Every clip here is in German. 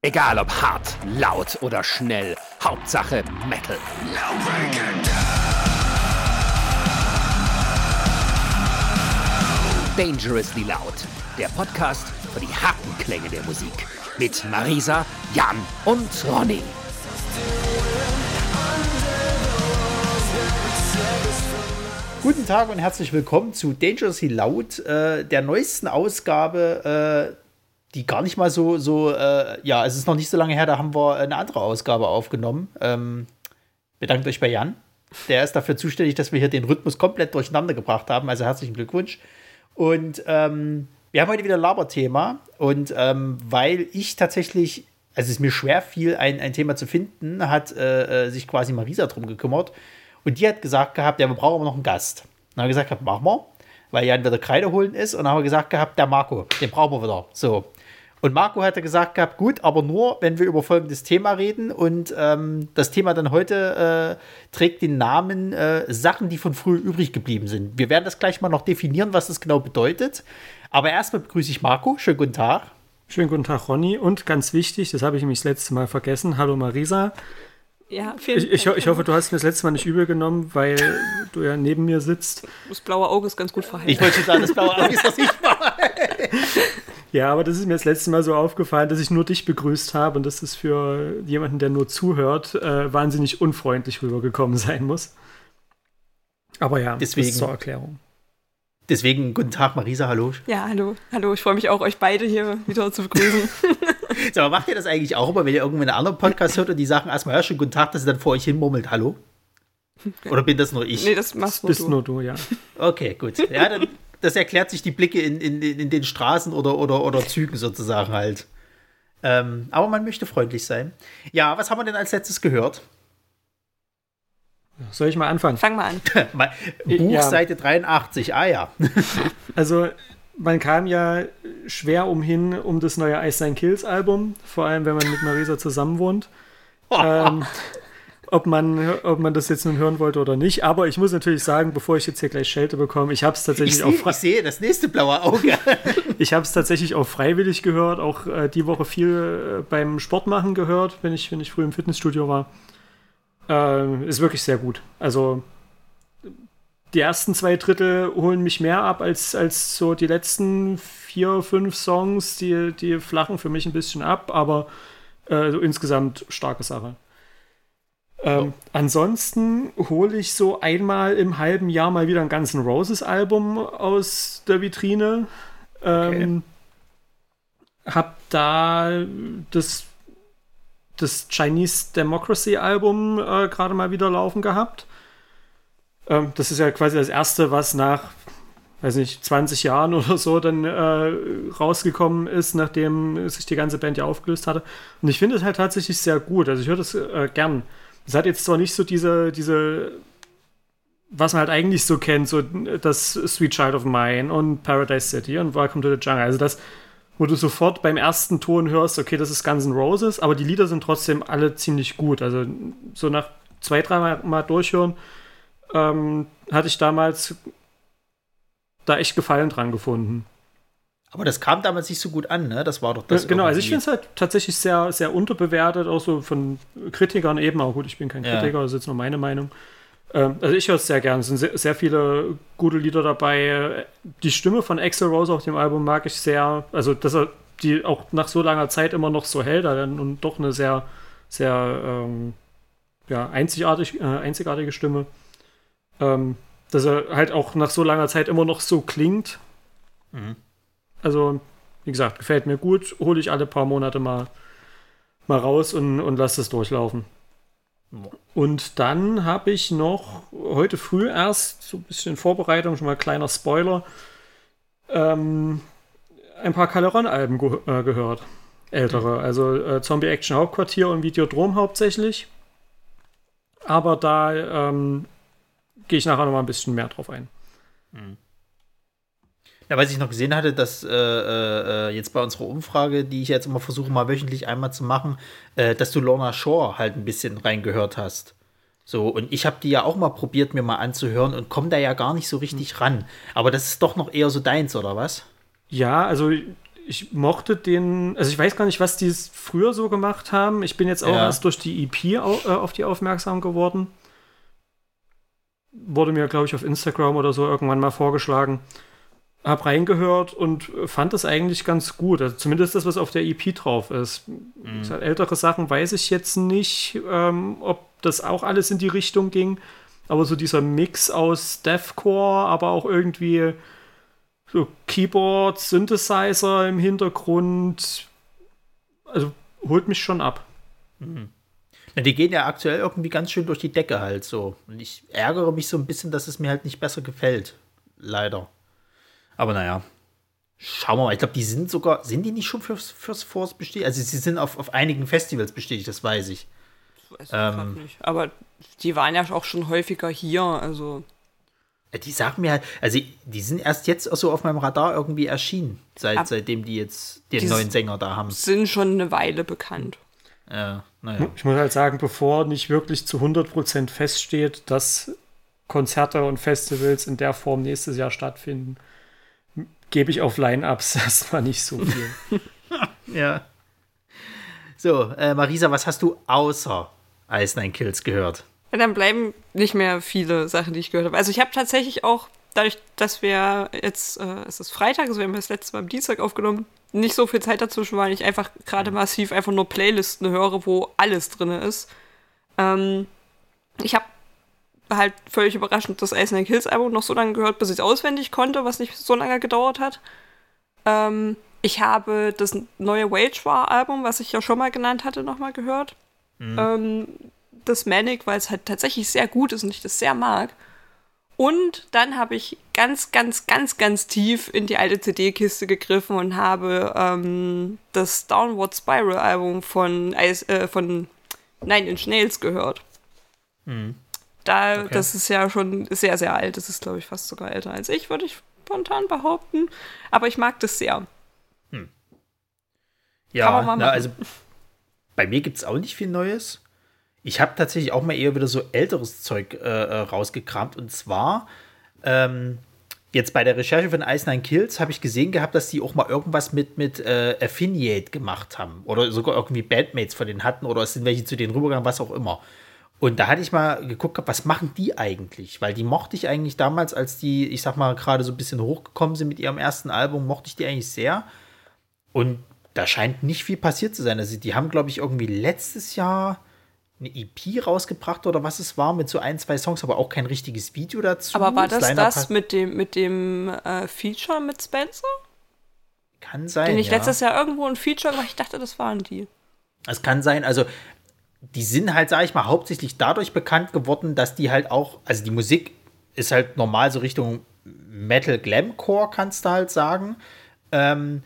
Egal ob hart, laut oder schnell, Hauptsache Metal. Dangerously Loud, der Podcast für die harten Klänge der Musik. Mit Marisa, Jan und Ronny. Guten Tag und herzlich willkommen zu Dangerously Loud, äh, der neuesten Ausgabe, äh, die gar nicht mal so, so äh, ja, es ist noch nicht so lange her, da haben wir eine andere Ausgabe aufgenommen. Ähm, bedankt euch bei Jan. Der ist dafür zuständig, dass wir hier den Rhythmus komplett durcheinander gebracht haben. Also herzlichen Glückwunsch. Und ähm, wir haben heute wieder ein Laberthema. Und ähm, weil ich tatsächlich, also es mir schwer fiel, ein, ein Thema zu finden, hat äh, äh sich quasi Marisa drum gekümmert. Und die hat gesagt gehabt, ja, wir brauchen aber noch einen Gast. dann haben wir gesagt, machen wir, weil Jan wieder Kreide holen ist. Und dann haben wir gesagt gehabt, der Marco, den brauchen wir wieder. So. Und Marco hatte gesagt gehabt, gut, aber nur, wenn wir über folgendes Thema reden. Und ähm, das Thema dann heute äh, trägt den Namen äh, Sachen, die von früher übrig geblieben sind. Wir werden das gleich mal noch definieren, was das genau bedeutet. Aber erstmal begrüße ich Marco. Schönen guten Tag. Schönen guten Tag, Ronny. Und ganz wichtig, das habe ich nämlich das letzte Mal vergessen. Hallo Marisa. Ja, vielen ich, ich, ich, hoffe, du hast mir das letzte Mal nicht übel genommen, weil du ja neben mir sitzt. Das blaue Auge ist ganz gut verheilt. Ich wollte sagen, das blaue Auge ist das nicht mal. Ja, aber das ist mir das letzte Mal so aufgefallen, dass ich nur dich begrüßt habe und dass es für jemanden, der nur zuhört, äh, wahnsinnig unfreundlich rübergekommen sein muss. Aber ja, deswegen zur Erklärung. Deswegen guten Tag, Marisa, hallo. Ja, hallo, hallo. Ich freue mich auch, euch beide hier wieder zu begrüßen. so, aber macht ihr das eigentlich auch immer, wenn ihr irgendwo einen anderen Podcast hört und die sagen erstmal, ja, schon guten Tag, dass ihr dann vor euch hin murmelt, hallo? Oder bin das nur ich? Nee, das machst nur Bist du. nur du, ja. Okay, gut. Ja, dann das erklärt sich die Blicke in, in, in den Straßen oder, oder, oder Zügen sozusagen halt. Ähm, aber man möchte freundlich sein. Ja, was haben wir denn als letztes gehört? Soll ich mal anfangen? Fang mal an. Buch ja. Seite 83, ah ja. also, man kam ja schwer umhin um das neue Ice Nine Kills Album, vor allem wenn man mit Marisa zusammen wohnt. ähm, ob man, ob man das jetzt nun hören wollte oder nicht. Aber ich muss natürlich sagen, bevor ich jetzt hier gleich Schelte bekomme, ich habe es tatsächlich auch. Ich sehe das nächste blaue Auge. ich habe es tatsächlich auch freiwillig gehört, auch äh, die Woche viel äh, beim Sportmachen gehört, wenn ich, wenn ich früh im Fitnessstudio war. Äh, ist wirklich sehr gut. Also die ersten zwei Drittel holen mich mehr ab als, als so die letzten vier, fünf Songs. Die, die flachen für mich ein bisschen ab, aber äh, so insgesamt starke Sache. Ähm, ansonsten hole ich so einmal im halben Jahr mal wieder ein ganzen Roses Album aus der Vitrine. Ähm, okay. Hab da das, das Chinese Democracy Album äh, gerade mal wieder laufen gehabt. Ähm, das ist ja quasi das erste, was nach, weiß nicht, 20 Jahren oder so dann äh, rausgekommen ist, nachdem sich die ganze Band ja aufgelöst hatte. Und ich finde es halt tatsächlich sehr gut. Also ich höre das äh, gern. Es hat jetzt zwar nicht so diese, diese, was man halt eigentlich so kennt, so das Sweet Child of Mine und Paradise City und Welcome to the Jungle. Also das, wo du sofort beim ersten Ton hörst, okay, das ist Guns N' Roses, aber die Lieder sind trotzdem alle ziemlich gut. Also so nach zwei, dreimal mal durchhören, ähm, hatte ich damals da echt Gefallen dran gefunden. Aber das kam damals nicht so gut an, ne? Das war doch das. Genau, also ich finde es halt tatsächlich sehr, sehr unterbewertet, auch so von Kritikern eben. Aber gut, ich bin kein Kritiker, ja. das ist jetzt nur meine Meinung. Ähm, also ich höre es sehr gern. Es sind sehr, sehr, viele gute Lieder dabei. Die Stimme von Axel Rose auf dem Album mag ich sehr. Also, dass er die auch nach so langer Zeit immer noch so hält und doch eine sehr, sehr ähm, ja, einzigartig, äh, einzigartige Stimme. Ähm, dass er halt auch nach so langer Zeit immer noch so klingt. Mhm. Also, wie gesagt, gefällt mir gut. Hole ich alle paar Monate mal, mal raus und, und lasse es durchlaufen. Und dann habe ich noch heute früh erst, so ein bisschen in Vorbereitung, schon mal kleiner Spoiler, ähm, ein paar Caleron-Alben ge äh, gehört. Ältere. Mhm. Also äh, Zombie Action Hauptquartier und Videodrom hauptsächlich. Aber da ähm, gehe ich nachher noch mal ein bisschen mehr drauf ein. Mhm. Ja, weil ich noch gesehen hatte, dass äh, äh, jetzt bei unserer Umfrage, die ich jetzt immer versuche, mal wöchentlich einmal zu machen, äh, dass du Lorna Shore halt ein bisschen reingehört hast. So, und ich habe die ja auch mal probiert, mir mal anzuhören und komme da ja gar nicht so richtig ran. Aber das ist doch noch eher so deins, oder was? Ja, also ich mochte den, also ich weiß gar nicht, was die früher so gemacht haben. Ich bin jetzt auch ja. erst durch die EP auf, äh, auf die aufmerksam geworden. Wurde mir, glaube ich, auf Instagram oder so irgendwann mal vorgeschlagen. Hab reingehört und fand das eigentlich ganz gut. Also zumindest das, was auf der EP drauf ist. Mhm. ältere Sachen weiß ich jetzt nicht, ähm, ob das auch alles in die Richtung ging. Aber so dieser Mix aus Deathcore, aber auch irgendwie so Keyboard, Synthesizer im Hintergrund. Also holt mich schon ab. Mhm. Ja, die gehen ja aktuell irgendwie ganz schön durch die Decke halt so. Und ich ärgere mich so ein bisschen, dass es mir halt nicht besser gefällt. Leider. Aber naja. Schauen wir mal. Ich glaube, die sind sogar, sind die nicht schon fürs, fürs Force bestätigt? Also sie sind auf, auf einigen Festivals bestätigt, das weiß ich. Das weiß ich ähm, nicht. Aber die waren ja auch schon häufiger hier, also. Die sagen mir halt, also die sind erst jetzt so auf meinem Radar irgendwie erschienen, seit, Ab, seitdem die jetzt den die neuen Sänger da haben. Sind schon eine Weile bekannt. Ja, naja. Ich muss halt sagen, bevor nicht wirklich zu 100% feststeht, dass Konzerte und Festivals in der Form nächstes Jahr stattfinden, gebe ich auf Line-Ups erstmal nicht so viel. ja. So, äh, Marisa, was hast du außer Ice Nine Kills gehört? Ja, dann bleiben nicht mehr viele Sachen, die ich gehört habe. Also ich habe tatsächlich auch, dadurch, dass wir jetzt, äh, es ist Freitag, also wir haben das letzte Mal am Dienstag aufgenommen, nicht so viel Zeit dazwischen, weil ich einfach gerade massiv einfach nur Playlisten höre, wo alles drin ist. Ähm, ich habe halt völlig überraschend das Ice Nine Kills Album noch so lange gehört, bis ich es auswendig konnte, was nicht so lange gedauert hat. Ähm, ich habe das neue Wage War Album, was ich ja schon mal genannt hatte, nochmal gehört. Mhm. Ähm, das Manic, weil es halt tatsächlich sehr gut ist und ich das sehr mag. Und dann habe ich ganz, ganz, ganz, ganz tief in die alte CD-Kiste gegriffen und habe ähm, das Downward Spiral Album von, äh, von Nine Inch Nails gehört. Mhm. Da, okay. das ist ja schon sehr, sehr alt. Das ist, glaube ich, fast sogar älter als ich, würde ich spontan behaupten. Aber ich mag das sehr. Hm. Ja, na, also bei mir gibt es auch nicht viel Neues. Ich habe tatsächlich auch mal eher wieder so älteres Zeug äh, äh, rausgekramt. Und zwar ähm, jetzt bei der Recherche von Ice Nine Kills habe ich gesehen gehabt, dass die auch mal irgendwas mit, mit äh, Affiniate gemacht haben. Oder sogar irgendwie Bandmates von denen hatten. Oder es sind welche zu denen rübergegangen, was auch immer. Und da hatte ich mal geguckt, was machen die eigentlich? Weil die mochte ich eigentlich damals, als die, ich sag mal, gerade so ein bisschen hochgekommen sind mit ihrem ersten Album, mochte ich die eigentlich sehr. Und da scheint nicht viel passiert zu sein. Also die haben, glaube ich, irgendwie letztes Jahr eine EP rausgebracht oder was es war mit so ein, zwei Songs, aber auch kein richtiges Video dazu. Aber war das das, das mit dem, mit dem äh, Feature mit Spencer? Kann sein. Den ich ja. letztes Jahr irgendwo ein Feature gemacht, ich dachte, das waren die. Es kann sein, also die sind halt, sag ich mal, hauptsächlich dadurch bekannt geworden, dass die halt auch, also die Musik ist halt normal so Richtung Metal Glamcore, kannst du halt sagen. Ähm,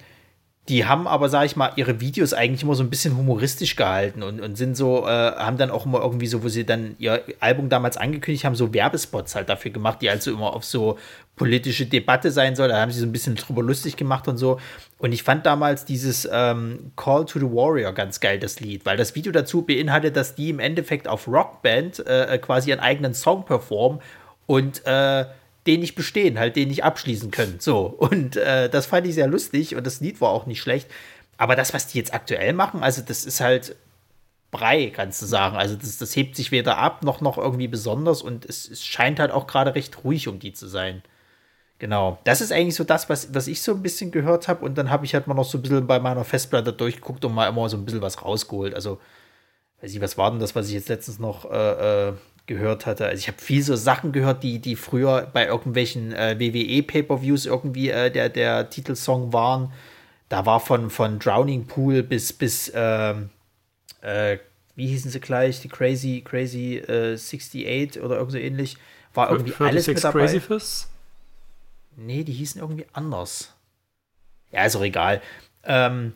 die haben aber, sag ich mal, ihre Videos eigentlich immer so ein bisschen humoristisch gehalten und, und sind so, äh, haben dann auch immer irgendwie so, wo sie dann ihr Album damals angekündigt haben, so Werbespots halt dafür gemacht, die also immer auf so politische Debatte sein soll. Da haben sie so ein bisschen drüber lustig gemacht und so. Und ich fand damals dieses ähm, Call to the Warrior ganz geil, das Lied, weil das Video dazu beinhaltet, dass die im Endeffekt auf Rockband äh, quasi ihren eigenen Song performen und äh, den nicht bestehen, halt den nicht abschließen können. So. Und äh, das fand ich sehr lustig und das Lied war auch nicht schlecht. Aber das, was die jetzt aktuell machen, also das ist halt Brei, kannst du sagen. Also das, das hebt sich weder ab noch noch irgendwie besonders und es, es scheint halt auch gerade recht ruhig um die zu sein. Genau. Das ist eigentlich so das, was, was ich so ein bisschen gehört habe. Und dann habe ich halt mal noch so ein bisschen bei meiner Festplatte durchgeguckt und mal immer so ein bisschen was rausgeholt. Also, weiß ich, was war denn das, was ich jetzt letztens noch äh, äh, gehört hatte. Also ich habe viel so Sachen gehört, die, die früher bei irgendwelchen äh, WWE Pay-per-Views irgendwie äh, der, der Titelsong waren. Da war von, von Drowning Pool bis, bis ähm, äh, wie hießen sie gleich? Die Crazy, Crazy 68 äh, oder irgend so ähnlich. War irgendwie alles mit dabei. Crazy Fists? Nee, die hießen irgendwie anders. Ja, ist auch egal. Ähm,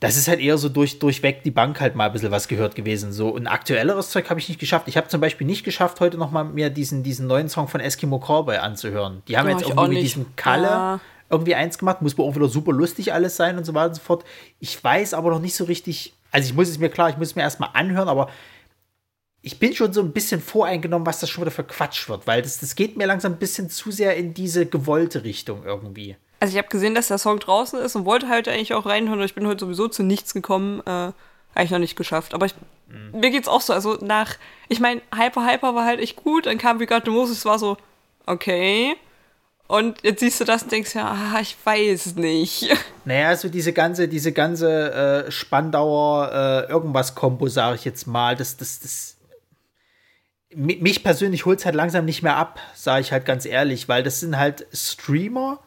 das ist halt eher so durch, durchweg die Bank halt mal ein bisschen was gehört gewesen. So ein aktuelleres Zeug habe ich nicht geschafft. Ich habe zum Beispiel nicht geschafft, heute noch mal mir diesen, diesen neuen Song von Eskimo Cowboy anzuhören. Die haben oh, jetzt irgendwie mit diesem Kalle ja. irgendwie eins gemacht. Muss wohl auch wieder super lustig alles sein und so weiter und so fort. Ich weiß aber noch nicht so richtig. Also ich muss es mir klar, ich muss es mir erstmal anhören, aber ich bin schon so ein bisschen voreingenommen, was das schon wieder für Quatsch wird, weil das, das geht mir langsam ein bisschen zu sehr in diese gewollte Richtung irgendwie. Also ich habe gesehen, dass der Song draußen ist und wollte halt eigentlich auch reinhören. Ich bin heute sowieso zu nichts gekommen. Äh, habe ich noch nicht geschafft. Aber ich, mhm. mir geht's auch so. Also nach, ich meine, Hyper Hyper war halt echt gut. Dann kam the Moses, war so, okay. Und jetzt siehst du das und denkst ja, ah, ich weiß nicht. Naja, also diese ganze, diese ganze äh, Spandauer äh, irgendwas-Kombo, sage ich jetzt mal, das, das, das. Mich persönlich holt es halt langsam nicht mehr ab, sage ich halt ganz ehrlich, weil das sind halt Streamer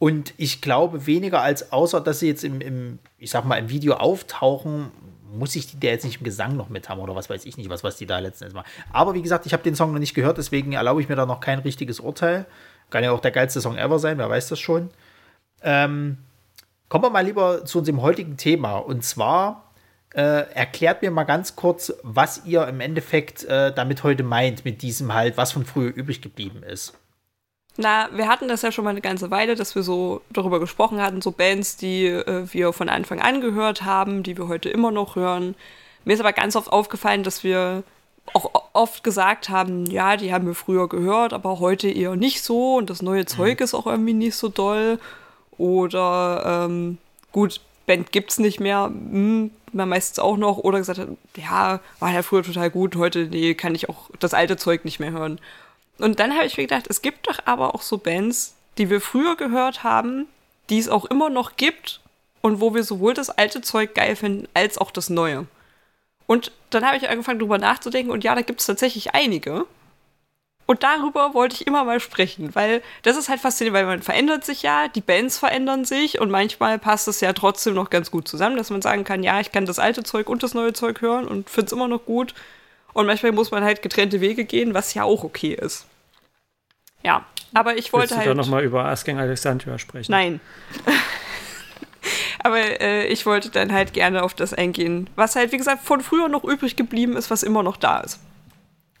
und ich glaube weniger als außer, dass sie jetzt im, im ich sag mal, im Video auftauchen, muss ich die da jetzt nicht im Gesang noch mit haben oder was weiß ich nicht, was, was die da letzten machen. Aber wie gesagt, ich habe den Song noch nicht gehört, deswegen erlaube ich mir da noch kein richtiges Urteil. Kann ja auch der geilste Song ever sein, wer weiß das schon. Ähm, kommen wir mal lieber zu unserem heutigen Thema. Und zwar äh, erklärt mir mal ganz kurz, was ihr im Endeffekt äh, damit heute meint, mit diesem halt, was von früher übrig geblieben ist. Na, wir hatten das ja schon mal eine ganze Weile, dass wir so darüber gesprochen hatten, so Bands, die äh, wir von Anfang an gehört haben, die wir heute immer noch hören. Mir ist aber ganz oft aufgefallen, dass wir auch oft gesagt haben, ja, die haben wir früher gehört, aber heute eher nicht so und das neue Zeug mhm. ist auch irgendwie nicht so doll. Oder ähm, gut, Band gibt's nicht mehr, hm, man meistens auch noch. Oder gesagt hat, ja, war ja früher total gut, heute nee, kann ich auch das alte Zeug nicht mehr hören. Und dann habe ich mir gedacht, es gibt doch aber auch so Bands, die wir früher gehört haben, die es auch immer noch gibt und wo wir sowohl das alte Zeug geil finden als auch das neue. Und dann habe ich angefangen, darüber nachzudenken und ja, da gibt es tatsächlich einige. Und darüber wollte ich immer mal sprechen, weil das ist halt faszinierend, weil man verändert sich ja, die Bands verändern sich und manchmal passt es ja trotzdem noch ganz gut zusammen, dass man sagen kann, ja, ich kann das alte Zeug und das neue Zeug hören und finde es immer noch gut. Und manchmal muss man halt getrennte Wege gehen, was ja auch okay ist. Ja, aber ich wollte Willst halt. Du doch nochmal über Asking Alexandria sprechen. Nein. Aber äh, ich wollte dann halt gerne auf das eingehen, was halt, wie gesagt, von früher noch übrig geblieben ist, was immer noch da ist.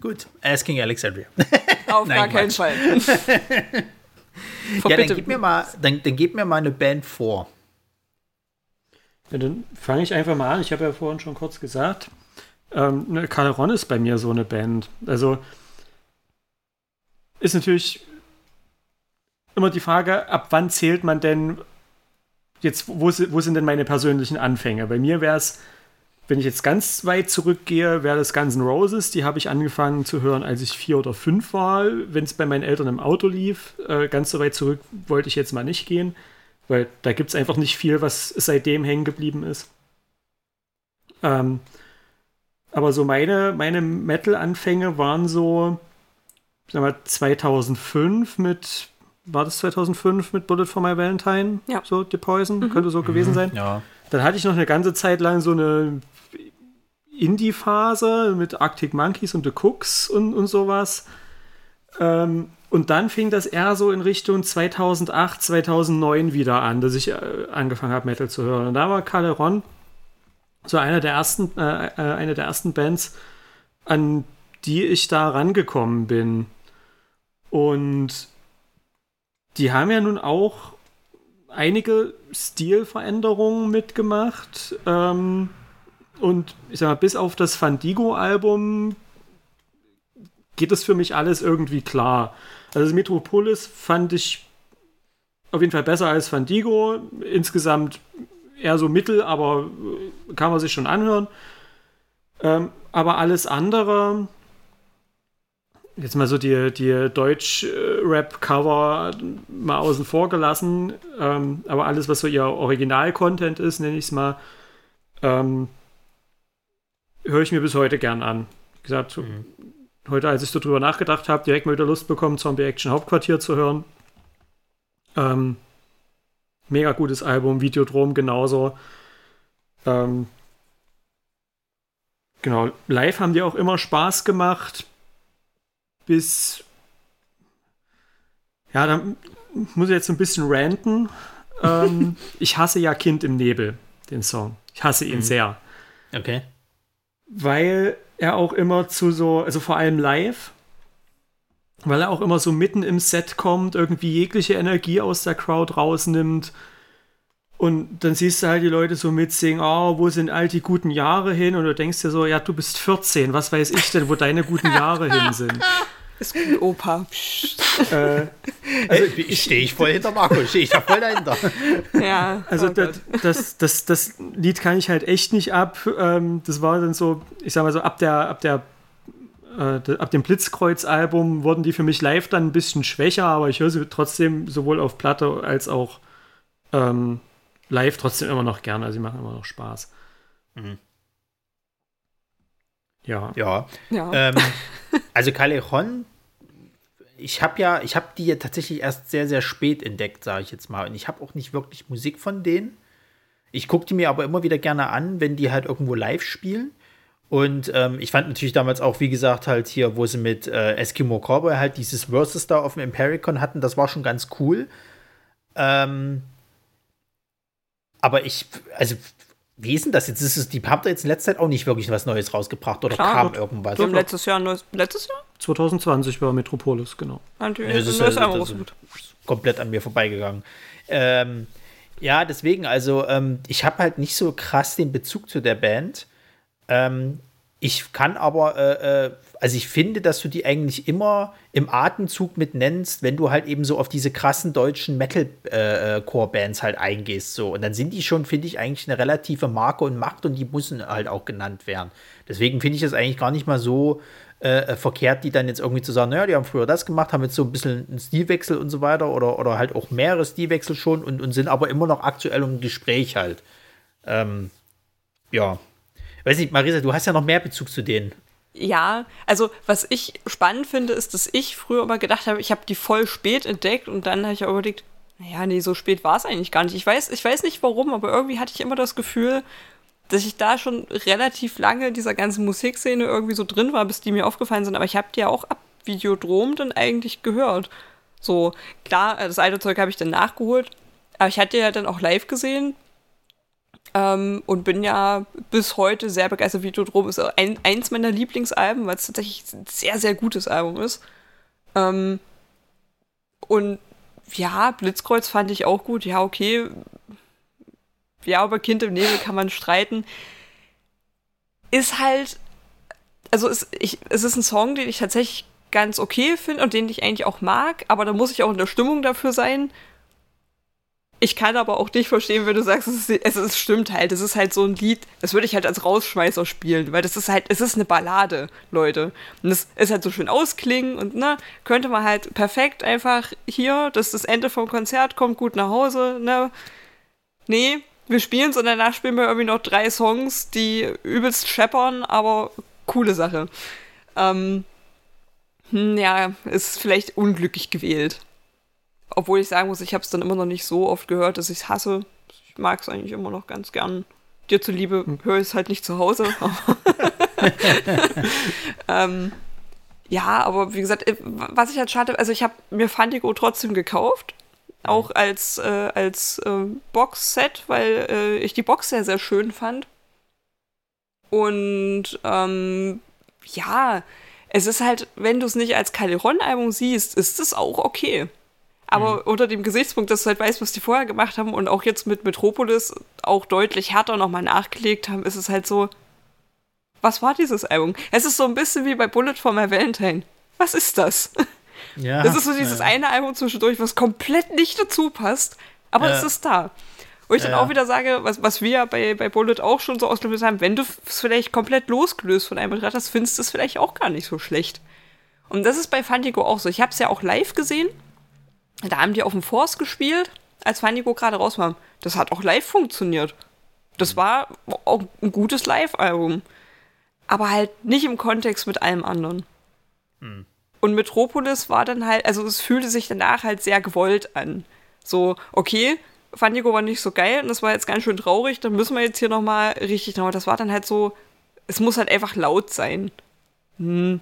Gut, Asking Alexandria. Auf Nein, gar keinen Fall. ja, dann gib, mir mal, dann, dann gib mir mal eine Band vor. Ja, dann fange ich einfach mal an. Ich habe ja vorhin schon kurz gesagt, ähm, ne, Calderon ist bei mir so eine Band. Also ist natürlich immer die Frage, ab wann zählt man denn jetzt, wo, wo sind denn meine persönlichen Anfänge? Bei mir wäre es, wenn ich jetzt ganz weit zurückgehe, wäre das Guns N' Roses. Die habe ich angefangen zu hören, als ich vier oder fünf war, wenn es bei meinen Eltern im Auto lief. Äh, ganz so weit zurück wollte ich jetzt mal nicht gehen, weil da gibt es einfach nicht viel, was seitdem hängen geblieben ist. Ähm, aber so meine, meine Metal-Anfänge waren so, sagen wir, 2005 mit war das 2005 mit Bullet for My Valentine? Ja. So, The Poison, mhm. könnte so gewesen mhm. sein. Ja. Dann hatte ich noch eine ganze Zeit lang so eine Indie-Phase mit Arctic Monkeys und The Cooks und, und sowas. Ähm, und dann fing das eher so in Richtung 2008, 2009 wieder an, dass ich äh, angefangen habe, Metal zu hören. Und da war Calderon so einer der ersten, äh, äh, eine der ersten Bands, an die ich da rangekommen bin. Und die haben ja nun auch einige Stilveränderungen mitgemacht. Ähm, und ich sag mal, bis auf das Fandigo-Album geht das für mich alles irgendwie klar. Also Metropolis fand ich auf jeden Fall besser als Fandigo. Insgesamt eher so mittel, aber kann man sich schon anhören. Ähm, aber alles andere, jetzt mal so die, die Deutsch-Rap-Cover mal außen vor gelassen, ähm, aber alles, was so ihr Original-Content ist, nenne ich es mal, ähm, höre ich mir bis heute gern an. Wie gesagt, mhm. heute, als ich so drüber nachgedacht habe, direkt mal wieder Lust bekommen, Zombie Action Hauptquartier zu hören. Ähm, mega gutes Album, Videodrom genauso. Ähm, genau, live haben die auch immer Spaß gemacht bis. Ja, da muss ich jetzt ein bisschen ranten. ähm, ich hasse ja Kind im Nebel, den Song. Ich hasse ihn mhm. sehr. Okay. Weil er auch immer zu so, also vor allem live, weil er auch immer so mitten im Set kommt, irgendwie jegliche Energie aus der Crowd rausnimmt und dann siehst du halt die Leute so mitsingen, oh, wo sind all die guten Jahre hin? Und du denkst dir so, ja, du bist 14, was weiß ich denn, wo deine guten Jahre hin sind? Ist gut, Opa. äh, also ich stehe ich voll hinter Marco, stehe ich da voll dahinter. Ja. Also oh das, das, das, das, Lied kann ich halt echt nicht ab. Ähm, das war dann so, ich sag mal so, ab der, ab der äh, ab dem Blitzkreuz-Album wurden die für mich live dann ein bisschen schwächer, aber ich höre sie trotzdem sowohl auf Platte als auch ähm, live trotzdem immer noch gerne. Also sie machen immer noch Spaß. Mhm. Ja. Ja. ja. Ähm, also Callejon, ich habe ja, ich habe die ja tatsächlich erst sehr, sehr spät entdeckt, sage ich jetzt mal. Und ich habe auch nicht wirklich Musik von denen. Ich gucke die mir aber immer wieder gerne an, wenn die halt irgendwo live spielen. Und ähm, ich fand natürlich damals auch, wie gesagt, halt hier, wo sie mit äh, Eskimo Cowboy halt dieses Versus da auf dem Impericon hatten, das war schon ganz cool. Ähm, aber ich, also wie ist denn das jetzt? Ist es, die habt ihr jetzt in letzter Zeit auch nicht wirklich was Neues rausgebracht oder Klar, kam irgendwas? So letztes Jahr, neues, letztes Jahr? 2020 war Metropolis, genau. Natürlich, das ist, das ist, das ist komplett an mir vorbeigegangen. Ähm, ja, deswegen, also ähm, ich habe halt nicht so krass den Bezug zu der Band. Ähm, ich kann aber, äh, äh, also ich finde, dass du die eigentlich immer im Atemzug mit nennst, wenn du halt eben so auf diese krassen deutschen Metal-Core-Bands äh, halt eingehst. So. Und dann sind die schon, finde ich, eigentlich eine relative Marke und Macht und die müssen halt auch genannt werden. Deswegen finde ich es eigentlich gar nicht mal so äh, verkehrt, die dann jetzt irgendwie zu sagen, naja, die haben früher das gemacht, haben jetzt so ein bisschen einen Stilwechsel und so weiter oder, oder halt auch mehrere Stilwechsel schon und, und sind aber immer noch aktuell im Gespräch halt. Ähm, ja, Weiß nicht, Marisa, du hast ja noch mehr Bezug zu denen. Ja, also was ich spannend finde, ist, dass ich früher immer gedacht habe, ich habe die voll spät entdeckt und dann habe ich auch überlegt, naja, nee, so spät war es eigentlich gar nicht. Ich weiß, ich weiß nicht warum, aber irgendwie hatte ich immer das Gefühl, dass ich da schon relativ lange in dieser ganzen Musikszene irgendwie so drin war, bis die mir aufgefallen sind. Aber ich habe die ja auch ab Videodrom dann eigentlich gehört. So, klar, das alte Zeug habe ich dann nachgeholt, aber ich hatte ja dann auch live gesehen ähm, und bin ja bis heute sehr begeistert. Videodrom ist ein, eins meiner Lieblingsalben, weil es tatsächlich ein sehr, sehr gutes Album ist. Ähm, und ja, Blitzkreuz fand ich auch gut. Ja, okay. Ja, über Kind im Nebel kann man streiten. Ist halt, also ist, ich, es ist ein Song, den ich tatsächlich ganz okay finde und den ich eigentlich auch mag, aber da muss ich auch in der Stimmung dafür sein. Ich kann aber auch dich verstehen, wenn du sagst, es, ist, es, stimmt halt. Es ist halt so ein Lied, das würde ich halt als Rausschmeißer spielen, weil das ist halt, es ist eine Ballade, Leute. Und es ist halt so schön ausklingen und ne, könnte man halt perfekt einfach hier, dass das Ende vom Konzert kommt, gut nach Hause, ne. Nee, wir spielen es und danach spielen wir irgendwie noch drei Songs, die übelst scheppern, aber coole Sache. Ähm, hm, ja, ist vielleicht unglücklich gewählt. Obwohl ich sagen muss, ich habe es dann immer noch nicht so oft gehört, dass ich es hasse. Ich mag es eigentlich immer noch ganz gern. Dir zuliebe hm. höre ich es halt nicht zu Hause. ähm, ja, aber wie gesagt, äh, was ich halt schade, also ich habe mir Fandigo trotzdem gekauft. Auch als, äh, als äh, Box-Set, weil äh, ich die Box sehr, sehr schön fand. Und ähm, ja, es ist halt, wenn du es nicht als Caleron-Album siehst, ist es auch okay. Aber mhm. unter dem Gesichtspunkt, dass du halt weißt, was die vorher gemacht haben und auch jetzt mit Metropolis auch deutlich härter nochmal nachgelegt haben, ist es halt so, was war dieses Album? Es ist so ein bisschen wie bei Bullet for My Valentine. Was ist das? Ja, das ist so dieses ja. eine Album zwischendurch, was komplett nicht dazu passt, aber ja. es ist da. Wo ich dann auch wieder sage, was, was wir bei, bei Bullet auch schon so ausgelöst haben, wenn du es vielleicht komplett losgelöst von einem Betrachter hast, findest du es vielleicht auch gar nicht so schlecht. Und das ist bei Fandigo auch so. Ich habe es ja auch live gesehen da haben die auf dem Force gespielt, als Fandigo gerade raus war. Das hat auch live funktioniert. Das war auch ein gutes Live-Album. Aber halt nicht im Kontext mit allem anderen. Hm. Und Metropolis war dann halt, also es fühlte sich danach halt sehr gewollt an. So, okay, Fandigo war nicht so geil und das war jetzt ganz schön traurig, dann müssen wir jetzt hier nochmal richtig nochmal. Das war dann halt so, es muss halt einfach laut sein. Hm.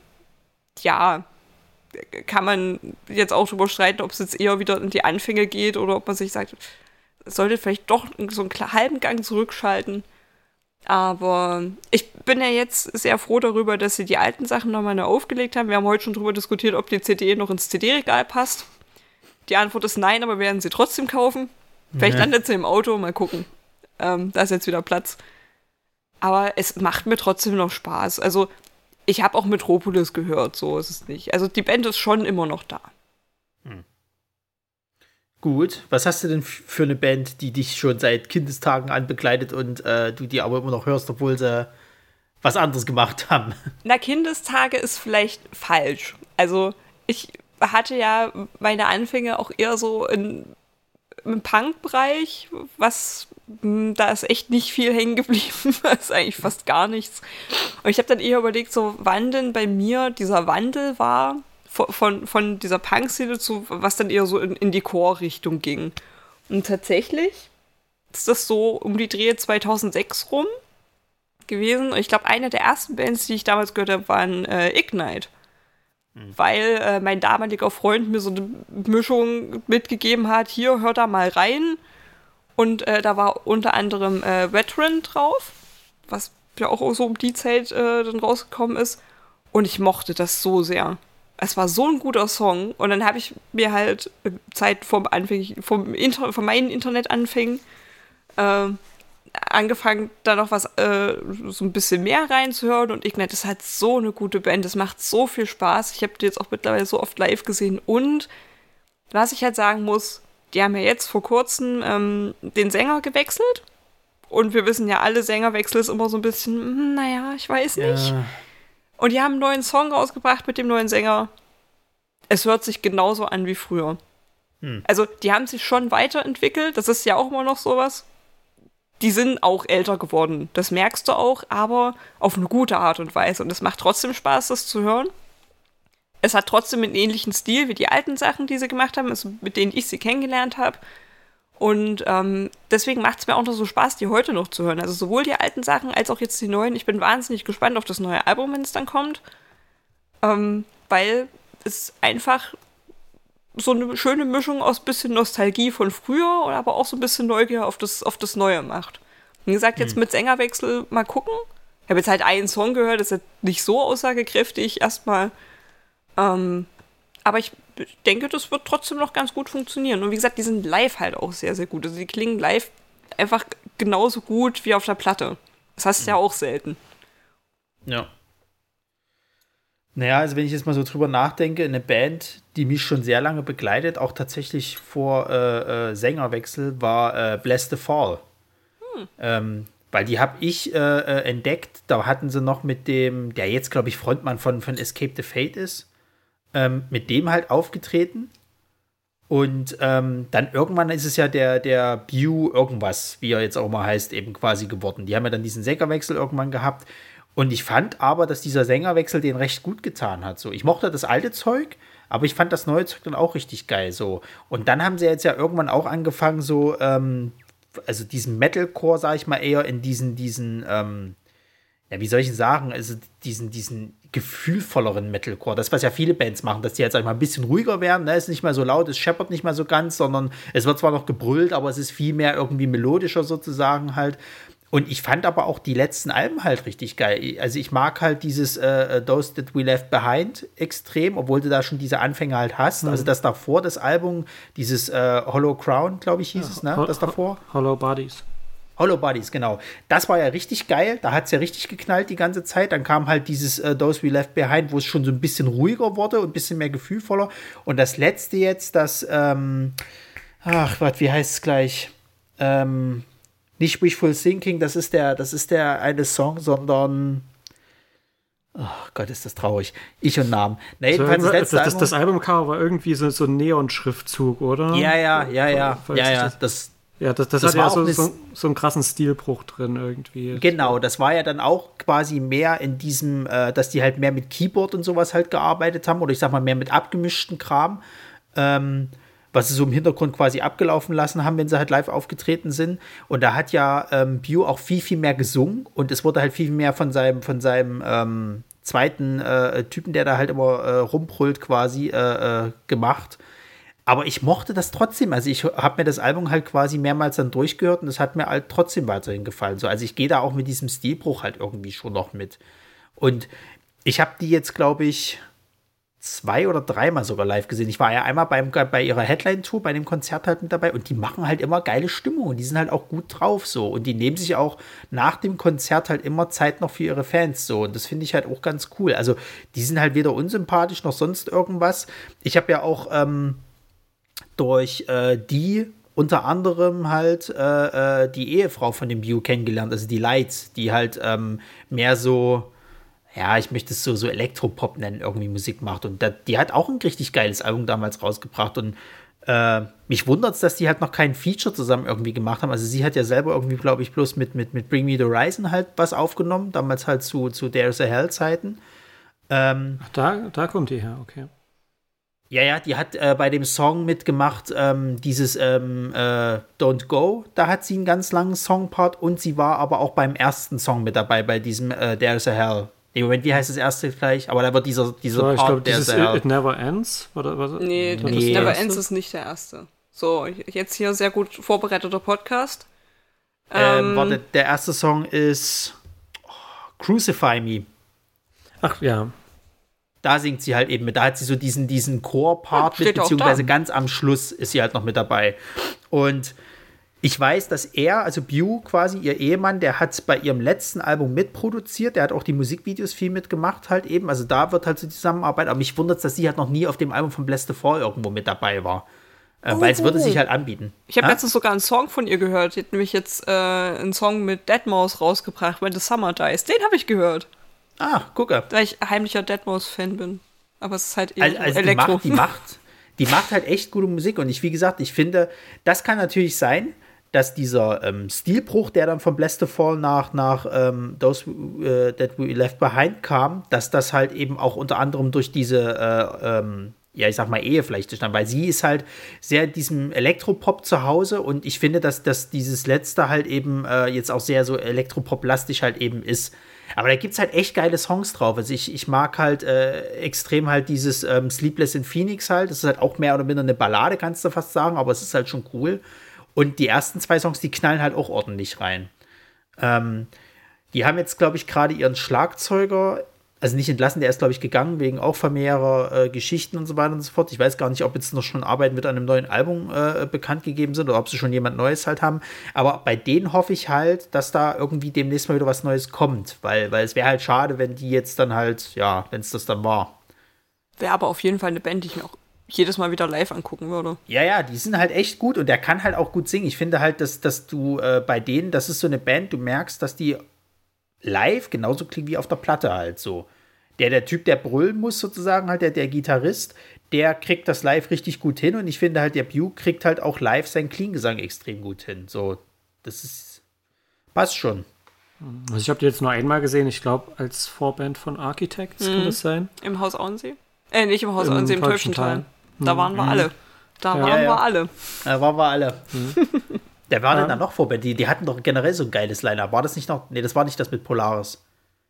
Ja, kann man jetzt auch drüber streiten, ob es jetzt eher wieder in die Anfänge geht oder ob man sich sagt, sollte vielleicht doch so einen halben Gang zurückschalten. Aber ich bin ja jetzt sehr froh darüber, dass sie die alten Sachen nochmal neu aufgelegt haben. Wir haben heute schon darüber diskutiert, ob die CD noch ins CD-Regal passt. Die Antwort ist nein, aber werden sie trotzdem kaufen. Vielleicht ja. landet sie im Auto, mal gucken. Ähm, da ist jetzt wieder Platz. Aber es macht mir trotzdem noch Spaß. Also ich habe auch Metropolis gehört, so ist es nicht. Also die Band ist schon immer noch da. Gut, was hast du denn für eine Band, die dich schon seit Kindestagen an begleitet und äh, du die aber immer noch hörst, obwohl sie was anderes gemacht haben? Na, Kindestage ist vielleicht falsch. Also ich hatte ja meine Anfänge auch eher so in, im Punk-Bereich, was hm, da ist echt nicht viel hängen geblieben, da ist eigentlich fast gar nichts. Und ich habe dann eher überlegt, so wann denn bei mir dieser Wandel war von, von, von dieser Punk-Szene zu, was dann eher so in, in die Chor-Richtung ging. Und tatsächlich ist das so um die Dreh 2006 rum gewesen. Und ich glaube, eine der ersten Bands, die ich damals gehört habe, waren äh, Ignite. Mhm. Weil äh, mein damaliger Freund mir so eine Mischung mitgegeben hat, hier, hör da mal rein. Und äh, da war unter anderem äh, Veteran drauf, was ja auch so um die Zeit äh, dann rausgekommen ist. Und ich mochte das so sehr es war so ein guter Song. Und dann habe ich mir halt äh, Zeit vom Anfang, vom Inter, von meinen Internetanfängen äh, angefangen, da noch was äh, so ein bisschen mehr reinzuhören. Und Ignite ist halt so eine gute Band. Es macht so viel Spaß. Ich habe die jetzt auch mittlerweile so oft live gesehen. Und was ich halt sagen muss, die haben ja jetzt vor kurzem ähm, den Sänger gewechselt. Und wir wissen ja, alle Sängerwechsel ist immer so ein bisschen, hm, naja, ich weiß nicht. Ja. Und die haben einen neuen Song rausgebracht mit dem neuen Sänger. Es hört sich genauso an wie früher. Hm. Also, die haben sich schon weiterentwickelt. Das ist ja auch immer noch sowas. Die sind auch älter geworden. Das merkst du auch, aber auf eine gute Art und Weise. Und es macht trotzdem Spaß, das zu hören. Es hat trotzdem einen ähnlichen Stil wie die alten Sachen, die sie gemacht haben, also mit denen ich sie kennengelernt habe. Und ähm, deswegen macht es mir auch noch so Spaß, die heute noch zu hören. Also sowohl die alten Sachen als auch jetzt die neuen. Ich bin wahnsinnig gespannt auf das neue Album, wenn es dann kommt. Ähm, weil es einfach so eine schöne Mischung aus bisschen Nostalgie von früher und aber auch so ein bisschen Neugier auf das, auf das Neue macht. Wie gesagt, jetzt hm. mit Sängerwechsel mal gucken. Ich habe jetzt halt einen Song gehört, das ist nicht so aussagekräftig erstmal. Ähm, aber ich denke, das wird trotzdem noch ganz gut funktionieren. Und wie gesagt, die sind live halt auch sehr, sehr gut. Also die klingen live einfach genauso gut wie auf der Platte. Das heißt mhm. ja auch selten. Ja. Naja, also wenn ich jetzt mal so drüber nachdenke, eine Band, die mich schon sehr lange begleitet, auch tatsächlich vor äh, äh, Sängerwechsel, war äh, Bless the Fall. Hm. Ähm, weil die habe ich äh, äh, entdeckt, da hatten sie noch mit dem, der jetzt, glaube ich, Frontmann von, von Escape the Fate ist, ähm, mit dem halt aufgetreten. Und ähm, dann irgendwann ist es ja der, der Bew irgendwas, wie er jetzt auch mal heißt, eben quasi geworden. Die haben ja dann diesen Sängerwechsel irgendwann gehabt. Und ich fand aber, dass dieser Sängerwechsel den recht gut getan hat. So, ich mochte das alte Zeug, aber ich fand das neue Zeug dann auch richtig geil. So. Und dann haben sie jetzt ja irgendwann auch angefangen, so, ähm, also diesen Metalcore, sag ich mal, eher in diesen, diesen, ähm, ja, wie soll ich sagen, also diesen, diesen gefühlvolleren Metalcore. Das, was ja viele Bands machen, dass die jetzt einmal ein bisschen ruhiger werden. Ne? Es ist nicht mehr so laut, es scheppert nicht mehr so ganz, sondern es wird zwar noch gebrüllt, aber es ist viel mehr irgendwie melodischer sozusagen halt. Und ich fand aber auch die letzten Alben halt richtig geil. Also ich mag halt dieses äh, Those That We Left Behind extrem, obwohl du da schon diese Anfänge halt hast. Mhm. Also das davor, das Album, dieses äh, Hollow Crown, glaube ich, hieß ja, es, ne? Das davor. Hollow Bodies. Hollow Bodies, genau. Das war ja richtig geil. Da hat es ja richtig geknallt die ganze Zeit. Dann kam halt dieses äh, Those We Left Behind, wo es schon so ein bisschen ruhiger wurde und ein bisschen mehr gefühlvoller. Und das letzte jetzt, das, ähm, ach, was, wie heißt es gleich? Ähm, nicht Wishful Thinking, das ist der, das ist der eine Song, sondern Oh Gott, ist das traurig. Ich und Namen. Na, jedenfalls das, letzte das, das, das Albumcover war irgendwie so, so ein Neon-Schriftzug, oder? Ja, ja, ja, ja. Ja, ja. Das, ja, das, das, das hat ja so, so, so, einen krassen Stilbruch drin irgendwie. Genau, das war ja dann auch quasi mehr in diesem, äh, dass die halt mehr mit Keyboard und sowas halt gearbeitet haben oder ich sag mal mehr mit abgemischten Kram, ähm, was sie so im Hintergrund quasi abgelaufen lassen haben, wenn sie halt live aufgetreten sind. Und da hat ja ähm, Bio auch viel, viel mehr gesungen und es wurde halt viel mehr von seinem, von seinem ähm, zweiten äh, Typen, der da halt immer äh, rumbrüllt quasi, äh, äh gemacht. Aber ich mochte das trotzdem. Also ich habe mir das Album halt quasi mehrmals dann durchgehört und es hat mir halt trotzdem weiterhin gefallen. So, also ich gehe da auch mit diesem Stilbruch halt irgendwie schon noch mit. Und ich habe die jetzt, glaube ich, zwei oder dreimal sogar live gesehen. Ich war ja einmal beim, bei ihrer Headline-Tour, bei dem Konzert halt mit dabei und die machen halt immer geile Stimmung und die sind halt auch gut drauf so und die nehmen sich auch nach dem Konzert halt immer Zeit noch für ihre Fans so und das finde ich halt auch ganz cool. Also die sind halt weder unsympathisch noch sonst irgendwas. Ich habe ja auch ähm, durch äh, die unter anderem halt äh, äh, die Ehefrau von dem Bio kennengelernt, also die Lights, die halt ähm, mehr so ja, ich möchte es so, so Elektropop nennen, irgendwie Musik macht. Und da, die hat auch ein richtig geiles Album damals rausgebracht. Und äh, mich wundert es, dass die halt noch kein Feature zusammen irgendwie gemacht haben. Also sie hat ja selber irgendwie, glaube ich, bloß mit, mit, mit Bring Me the Horizon halt was aufgenommen, damals halt zu, zu There's a Hell-Zeiten. Ähm, Ach, da, da kommt die her, okay. Ja, ja, die hat äh, bei dem Song mitgemacht, ähm, dieses ähm, äh, Don't Go, da hat sie einen ganz langen Songpart und sie war aber auch beim ersten Song mit dabei, bei diesem äh, There's a Hell. Nee, Moment, wie heißt das erste gleich? Aber da wird dieser, dieser so, ich Part, glaub, der dieses It, It Never Ends? Oder, was? Nee, nee. It Never Ends ist nicht der erste. So, jetzt hier sehr gut vorbereiteter Podcast. Ähm, ähm, warte, der erste Song ist oh, Crucify Me. Ach ja. Da singt sie halt eben mit. Da hat sie so diesen, diesen Chor-Part ja, mit, beziehungsweise ganz am Schluss ist sie halt noch mit dabei. Und ich weiß, dass er, also Bew quasi, ihr Ehemann, der hat bei ihrem letzten Album mitproduziert, der hat auch die Musikvideos viel mitgemacht halt eben, also da wird halt so die Zusammenarbeit, aber mich wundert es, dass sie halt noch nie auf dem Album von Bless the Fall irgendwo mit dabei war. Äh, oh, weil es würde sich halt anbieten. Ich habe letztens sogar einen Song von ihr gehört. Die hat nämlich jetzt äh, einen Song mit Deadmau5 rausgebracht, When the Summer Dies. Den habe ich gehört. Ah, gucke. Weil ich heimlicher Deadmau5-Fan bin. Aber es ist halt eher also, also Elektro. Die macht, die macht, die macht halt echt gute Musik. Und ich, wie gesagt, ich finde, das kann natürlich sein, dass dieser ähm, Stilbruch, der dann von Bless the Fall nach, nach ähm, Those uh, That We Left Behind kam, dass das halt eben auch unter anderem durch diese, äh, ähm, ja, ich sag mal, Ehe vielleicht zustande, weil sie ist halt sehr diesem Elektropop zu Hause und ich finde, dass, dass dieses letzte halt eben äh, jetzt auch sehr so Elektropop-lastig halt eben ist. Aber da gibt es halt echt geile Songs drauf. Also ich, ich mag halt äh, extrem halt dieses ähm, Sleepless in Phoenix halt. Das ist halt auch mehr oder minder eine Ballade, kannst du fast sagen, aber es ist halt schon cool. Und die ersten zwei Songs, die knallen halt auch ordentlich rein. Ähm, die haben jetzt, glaube ich, gerade ihren Schlagzeuger, also nicht entlassen, der ist, glaube ich, gegangen, wegen auch vermehrer äh, Geschichten und so weiter und so fort. Ich weiß gar nicht, ob jetzt noch schon Arbeiten mit einem neuen Album äh, bekannt gegeben sind oder ob sie schon jemand Neues halt haben. Aber bei denen hoffe ich halt, dass da irgendwie demnächst mal wieder was Neues kommt, weil, weil es wäre halt schade, wenn die jetzt dann halt, ja, wenn es das dann war. Wäre aber auf jeden Fall eine Band, die ich mir auch jedes Mal wieder live angucken würde. Ja, ja, die sind halt echt gut und der kann halt auch gut singen. Ich finde halt, dass, dass du äh, bei denen, das ist so eine Band, du merkst, dass die live genauso klingt wie auf der Platte halt so. Der, der Typ, der brüllen muss sozusagen, halt der, der Gitarrist, der kriegt das live richtig gut hin und ich finde halt, der Bew kriegt halt auch live seinen Clean-Gesang extrem gut hin. So, das ist, passt schon. Also ich habe die jetzt nur einmal gesehen, ich glaube als Vorband von Architects, mhm. kann das sein? Im Haus Auensee? Äh, nicht im Haus Im Auensee, im Täubchental. Da waren wir mhm. alle. Da ja, waren ja. wir alle. Da waren wir alle. Mhm. Der war ja. denn da noch vorbei? Die, die hatten doch generell so ein geiles Line-Up. War das nicht noch? Nee, das war nicht das mit Polaris.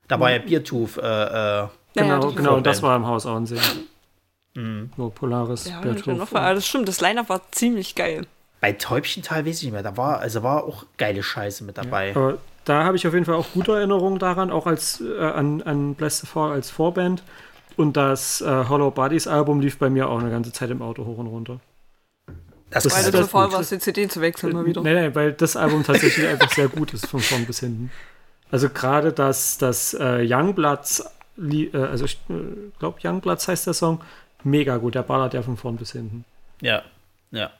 Da war ja Biertooth. Äh, äh, genau, ja, genau, das war im Haus Auensee. Mhm. Wo Polaris, ja, Biertooth. Das stimmt, das Line-Up war ziemlich geil. Bei Täubchental weiß ich nicht mehr. Da war, also war auch geile Scheiße mit dabei. Ja, da habe ich auf jeden Fall auch gute Erinnerungen daran, auch als äh, an, an Bless the Fall als Vorband. Und das äh, Hollow Bodies Album lief bei mir auch eine ganze Zeit im Auto hoch und runter. Das, das weil du so voll warst, die CD zu wechseln mal wieder. Nein, nein, weil das Album tatsächlich einfach sehr gut ist von vorn bis hinten. Also gerade das, das äh, Youngbloods, äh, also ich äh, glaube Youngbloods heißt der Song, mega gut. Der ballert ja von vorn bis hinten. Ja, ja.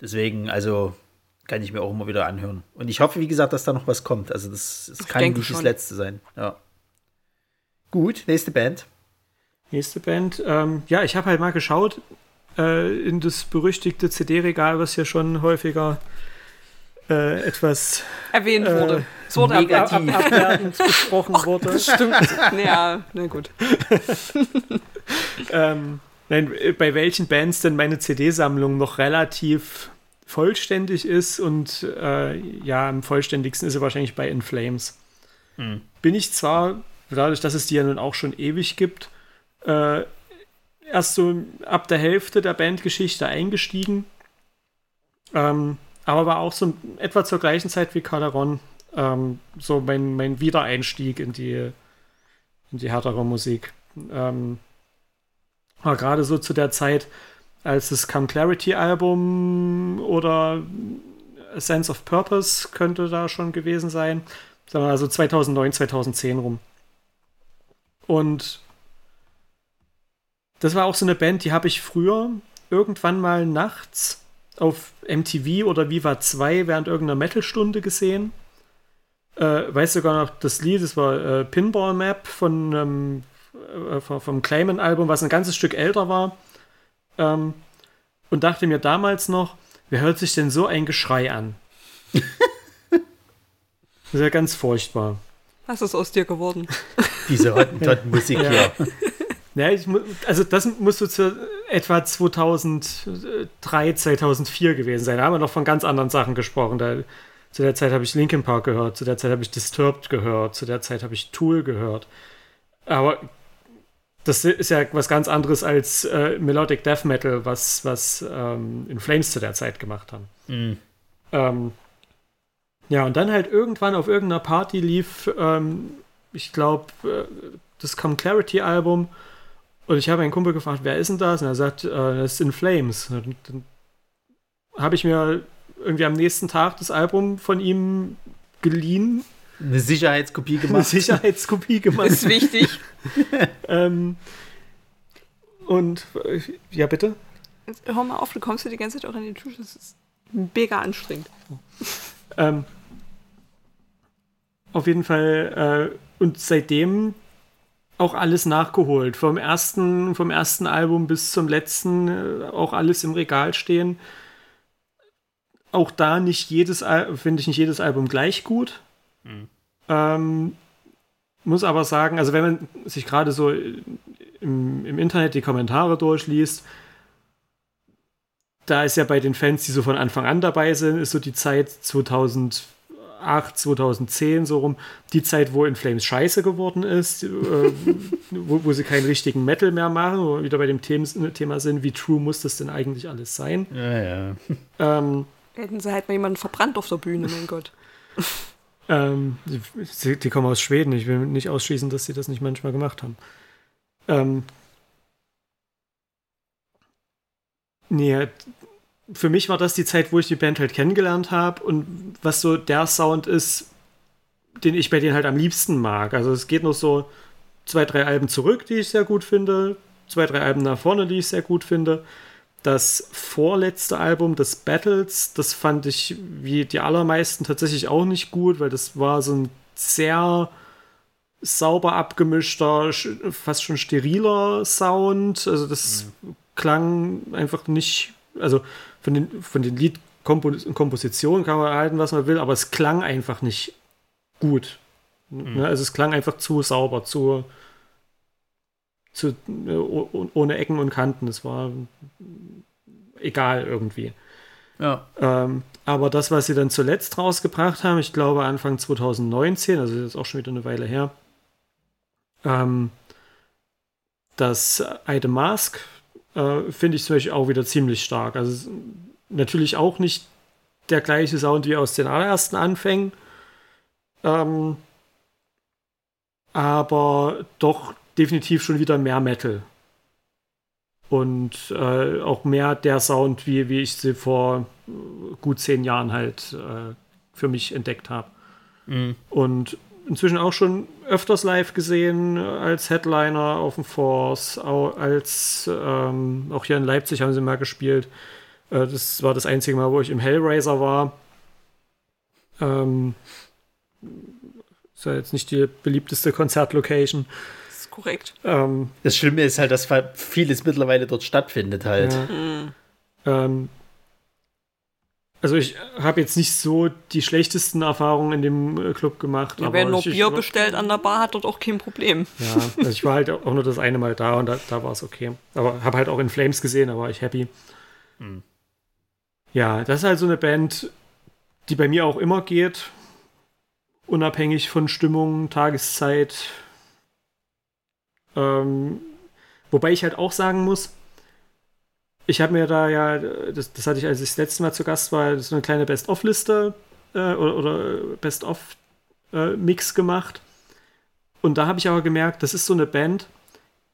Deswegen, also kann ich mir auch immer wieder anhören. Und ich hoffe, wie gesagt, dass da noch was kommt. Also das, das kann nicht schon. das letzte sein. Ja. Gut, nächste Band. Nächste Band. Ähm, ja, ich habe halt mal geschaut äh, in das berüchtigte CD-Regal, was hier schon häufiger äh, etwas erwähnt äh, wurde. Es wurde negativ ab, ab, abwertend gesprochen Och, wurde. Das stimmt. ja, na gut. ähm, nein, bei welchen Bands denn meine CD-Sammlung noch relativ vollständig ist und äh, ja, am vollständigsten ist sie wahrscheinlich bei In Flames. Hm. Bin ich zwar, dadurch, dass es die ja nun auch schon ewig gibt, äh, erst so ab der Hälfte der Bandgeschichte eingestiegen. Ähm, aber war auch so etwa zur gleichen Zeit wie Calderon ähm, so mein, mein Wiedereinstieg in die, in die härtere Musik. Ähm, War gerade so zu der Zeit, als das Come Clarity Album oder A Sense of Purpose könnte da schon gewesen sein. Sagen also 2009, 2010 rum. Und das war auch so eine Band, die habe ich früher irgendwann mal nachts auf MTV oder Viva 2 während irgendeiner Metal-Stunde gesehen. Äh, weiß sogar noch das Lied, das war äh, Pinball Map von, ähm, äh, vom Clayman-Album, was ein ganzes Stück älter war. Ähm, und dachte mir damals noch, wer hört sich denn so ein Geschrei an? das ist ja ganz furchtbar. Was ist aus dir geworden? Diese Hottentot-Musik Ja. hier. Ja, ich, also das muss so zu etwa 2003, 2004 gewesen sein. Da haben wir noch von ganz anderen Sachen gesprochen. Da, zu der Zeit habe ich Linkin Park gehört, zu der Zeit habe ich Disturbed gehört, zu der Zeit habe ich Tool gehört. Aber das ist ja was ganz anderes als äh, Melodic Death Metal, was, was ähm, In Flames zu der Zeit gemacht haben. Mhm. Ähm, ja, und dann halt irgendwann auf irgendeiner Party lief, ähm, ich glaube, äh, das Come Clarity Album. Und ich habe einen Kumpel gefragt, wer ist denn das? Und er sagt, äh, das ist In Flames. Und dann habe ich mir irgendwie am nächsten Tag das Album von ihm geliehen, Eine Sicherheitskopie eine gemacht. Sicherheitskopie gemacht. Ist wichtig. ähm, und äh, ja, bitte? Jetzt hör mal auf, du kommst dir die ganze Zeit auch an den Tisch. Das ist mega anstrengend. Ähm, auf jeden Fall, äh, und seitdem auch alles nachgeholt. Vom ersten, vom ersten Album bis zum letzten äh, auch alles im Regal stehen. Auch da nicht jedes, finde ich nicht jedes Album gleich gut. Ähm, muss aber sagen, also wenn man sich gerade so im, im Internet die Kommentare durchliest, da ist ja bei den Fans, die so von Anfang an dabei sind, ist so die Zeit 2008, 2010 so rum, die Zeit, wo In Flames scheiße geworden ist, äh, wo, wo sie keinen richtigen Metal mehr machen, wo wir wieder bei dem Thema, Thema sind, wie true muss das denn eigentlich alles sein? Ja, ja. Ähm, Hätten sie halt mal jemanden verbrannt auf der Bühne, mein Gott. Ähm, die, die kommen aus Schweden. Ich will nicht ausschließen, dass sie das nicht manchmal gemacht haben. Ähm, nee, für mich war das die Zeit, wo ich die Band halt kennengelernt habe und was so der Sound ist, den ich bei denen halt am liebsten mag. Also es geht noch so zwei, drei Alben zurück, die ich sehr gut finde, zwei, drei Alben nach vorne, die ich sehr gut finde. Das vorletzte Album, das Battles, das fand ich wie die allermeisten tatsächlich auch nicht gut, weil das war so ein sehr sauber abgemischter, sch- fast schon steriler Sound. Also das klang einfach nicht, also von den, von den Liedkompositionen kann man halten, was man will, aber es klang einfach nicht gut. Ne? Also es klang einfach zu sauber, zu, zu oh- ohne Ecken und Kanten. Es war egal irgendwie. ja. Ähm, aber das, was sie dann zuletzt rausgebracht haben, ich glaube Anfang 2019, also das ist auch schon wieder eine Weile her, ähm, das I The Mask äh, finde ich zum Beispiel auch wieder ziemlich stark. Also natürlich auch nicht der gleiche Sound wie aus den allerersten Anfängen, ähm, aber doch definitiv schon wieder mehr Metal und äh, auch mehr der Sound, wie, wie ich sie vor äh, gut zehn Jahren halt äh, für mich entdeckt habe. Mhm. Und inzwischen auch schon öfters live gesehen, als Headliner auf dem Force, als ähm, auch hier in Leipzig haben sie mal gespielt. Äh, das war das einzige Mal, wo ich im Hellraiser war. Ähm, ist ja jetzt nicht die beliebteste Konzertlocation. Das ist korrekt. Ähm, Das Schlimme ist halt, dass vieles mittlerweile dort stattfindet halt. Ja. Ähm, also ich habe jetzt nicht so die schlechtesten Erfahrungen in dem äh, Club gemacht. Ja, aber wer nur ich, Bier ich, bestellt an der Bar, hat dort auch kein Problem. Ja, also ich war halt auch nur das eine Mal da und da, da war es okay. Aber habe halt auch in Flames gesehen, da war ich happy. Ja, das ist halt so eine Band, die bei mir auch immer geht. Unabhängig von Stimmung, Tageszeit. Ähm, wobei ich halt auch sagen muss, ich habe mir da ja, das, das hatte ich, als ich das letzte Mal zu Gast war, so eine kleine Best-of-Liste äh, oder, oder Best-of-Mix gemacht. Und da habe ich aber gemerkt, das ist so eine Band,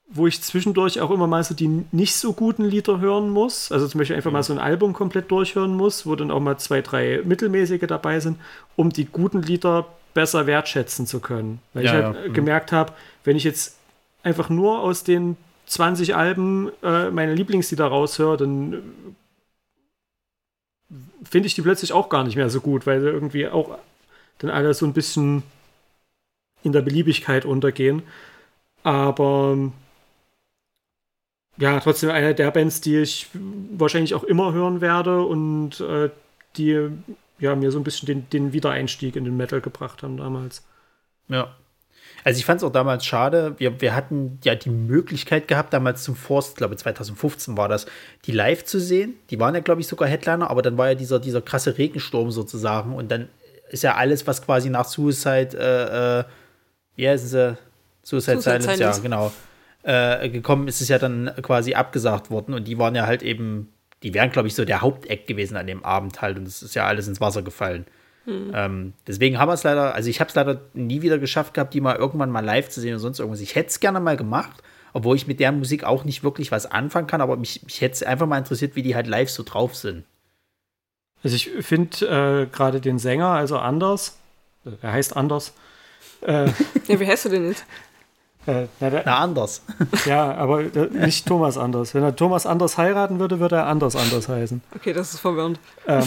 wo ich zwischendurch auch immer mal so die nicht so guten Lieder hören muss. Also zum Beispiel einfach mal so ein Album komplett durchhören muss, wo dann auch mal zwei, drei mittelmäßige dabei sind, um die guten Lieder besser wertschätzen zu können. Weil ja, ich halt ja. Mhm. gemerkt habe, wenn ich jetzt einfach nur aus den 20 Alben äh, meine Lieblingslieder raushöre, dann finde ich die plötzlich auch gar nicht mehr so gut, weil sie irgendwie auch dann alle so ein bisschen in der Beliebigkeit untergehen. Aber ja, trotzdem eine der Bands, die ich wahrscheinlich auch immer hören werde und äh, die ja, mir so ein bisschen den, den Wiedereinstieg in den Metal gebracht haben damals. Ja. Also ich fand es auch damals schade. Wir, wir hatten ja die Möglichkeit gehabt, damals zum Forst, glaube 2015 war das, die live zu sehen. Die waren ja, glaube ich, sogar Headliner, aber dann war ja dieser, dieser krasse Regensturm sozusagen. Und dann ist ja alles, was quasi nach Suicide, äh, äh, ja, ist es, Suicide, Suicide Silence, Silence, ja, genau, äh, gekommen ist, ist ja dann quasi abgesagt worden. Und die waren ja halt eben, die wären, glaube ich, so der Haupteck gewesen an dem Abend halt. Und es ist ja alles ins Wasser gefallen. Hm. Ähm, deswegen haben wir es leider, also ich habe es leider nie wieder geschafft gehabt, die mal irgendwann mal live zu sehen und sonst irgendwas. Ich hätte es gerne mal gemacht, obwohl ich mit der Musik auch nicht wirklich was anfangen kann, aber mich, mich hätte es einfach mal interessiert, wie die halt live so drauf sind. Also ich finde äh, gerade den Sänger, also Anders, äh, er heißt Anders. Äh, ja, wie heißt du denn jetzt? Äh, na, der, na, anders. Ja, aber äh, nicht Thomas Anders. Wenn er Thomas Anders heiraten würde, würde er Anders Anders heißen. Okay, das ist verwirrend. Ähm,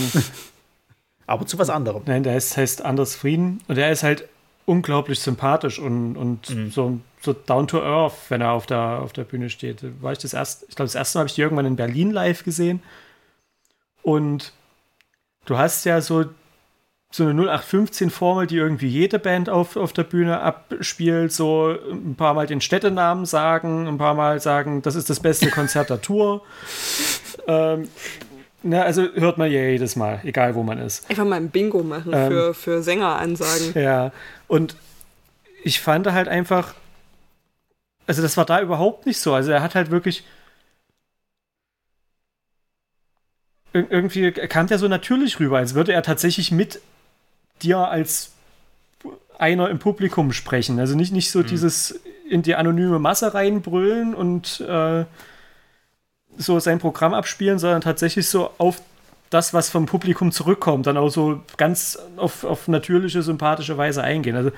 aber zu was anderem. Nein, der heißt, heißt Anders Frieden und er ist halt unglaublich sympathisch und, und mhm. so, so down to earth, wenn er auf der, auf der Bühne steht. War ich das erste, ich glaube, das erste Mal habe ich die irgendwann in Berlin live gesehen. Und du hast ja so, so eine 0815-Formel, die irgendwie jede Band auf, auf der Bühne abspielt, so ein paar Mal den Städtenamen sagen, ein paar Mal sagen, das ist das beste Konzert der Tour. ähm, na, also hört man ja jedes Mal, egal wo man ist. Einfach mal ein Bingo machen ähm, für, für Sängeransagen. Ja, und ich fand halt einfach, also das war da überhaupt nicht so. Also er hat halt wirklich irgendwie kam der so natürlich rüber, als würde er tatsächlich mit dir als einer im Publikum sprechen. Also nicht, nicht so mhm. dieses in die anonyme Masse reinbrüllen und äh, so sein Programm abspielen, sondern tatsächlich so auf das, was vom Publikum zurückkommt, dann auch so ganz auf, auf natürliche, sympathische Weise eingehen. Also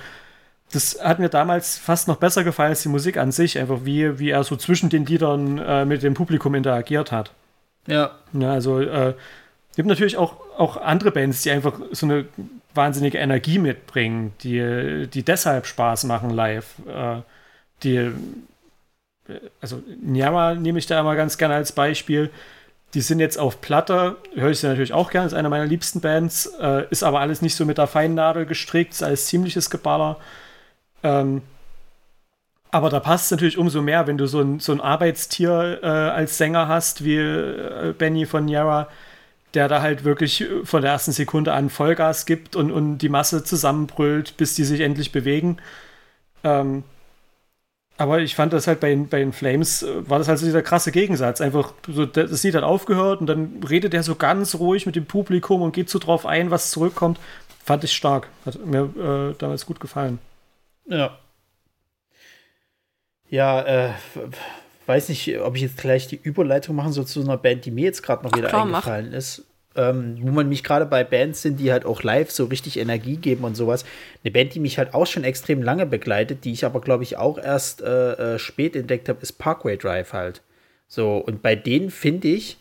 das hat mir damals fast noch besser gefallen als die Musik an sich, einfach wie, wie er so zwischen den Liedern äh, mit dem Publikum interagiert hat. Ja. ja also äh, gibt natürlich auch, auch andere Bands, die einfach so eine wahnsinnige Energie mitbringen, die, die deshalb Spaß machen live. Äh, die also Nyama nehme ich da immer ganz gerne als Beispiel. Die sind jetzt auf Platte, höre ich sie natürlich auch gerne, ist eine meiner liebsten Bands, äh, ist aber alles nicht so mit der feinen Nadel gestrickt, ist alles ziemliches Geballer. Ähm, aber da passt es natürlich umso mehr, wenn du so ein, so ein Arbeitstier äh, als Sänger hast, wie äh, Benny von Yara, der da halt wirklich von der ersten Sekunde an Vollgas gibt und, und die Masse zusammenbrüllt, bis die sich endlich bewegen. Ähm, aber ich fand das halt bei, bei den Flames, äh, war das halt so dieser krasse Gegensatz. Einfach, so, das Lied hat aufgehört und dann redet er so ganz ruhig mit dem Publikum und geht so drauf ein, was zurückkommt. Fand ich stark. Hat mir äh, damals gut gefallen. Ja. Ja, äh, weiß nicht, ob ich jetzt gleich die Überleitung machen soll zu einer Band, die mir jetzt gerade noch wieder klar, eingefallen mach. ist ähm, wo man mich gerade bei Bands sind, die halt auch live so richtig Energie geben und sowas. Eine Band, die mich halt auch schon extrem lange begleitet, die ich aber, glaube ich, auch erst äh, äh, spät entdeckt habe, ist Parkway Drive halt. So, und bei denen finde ich,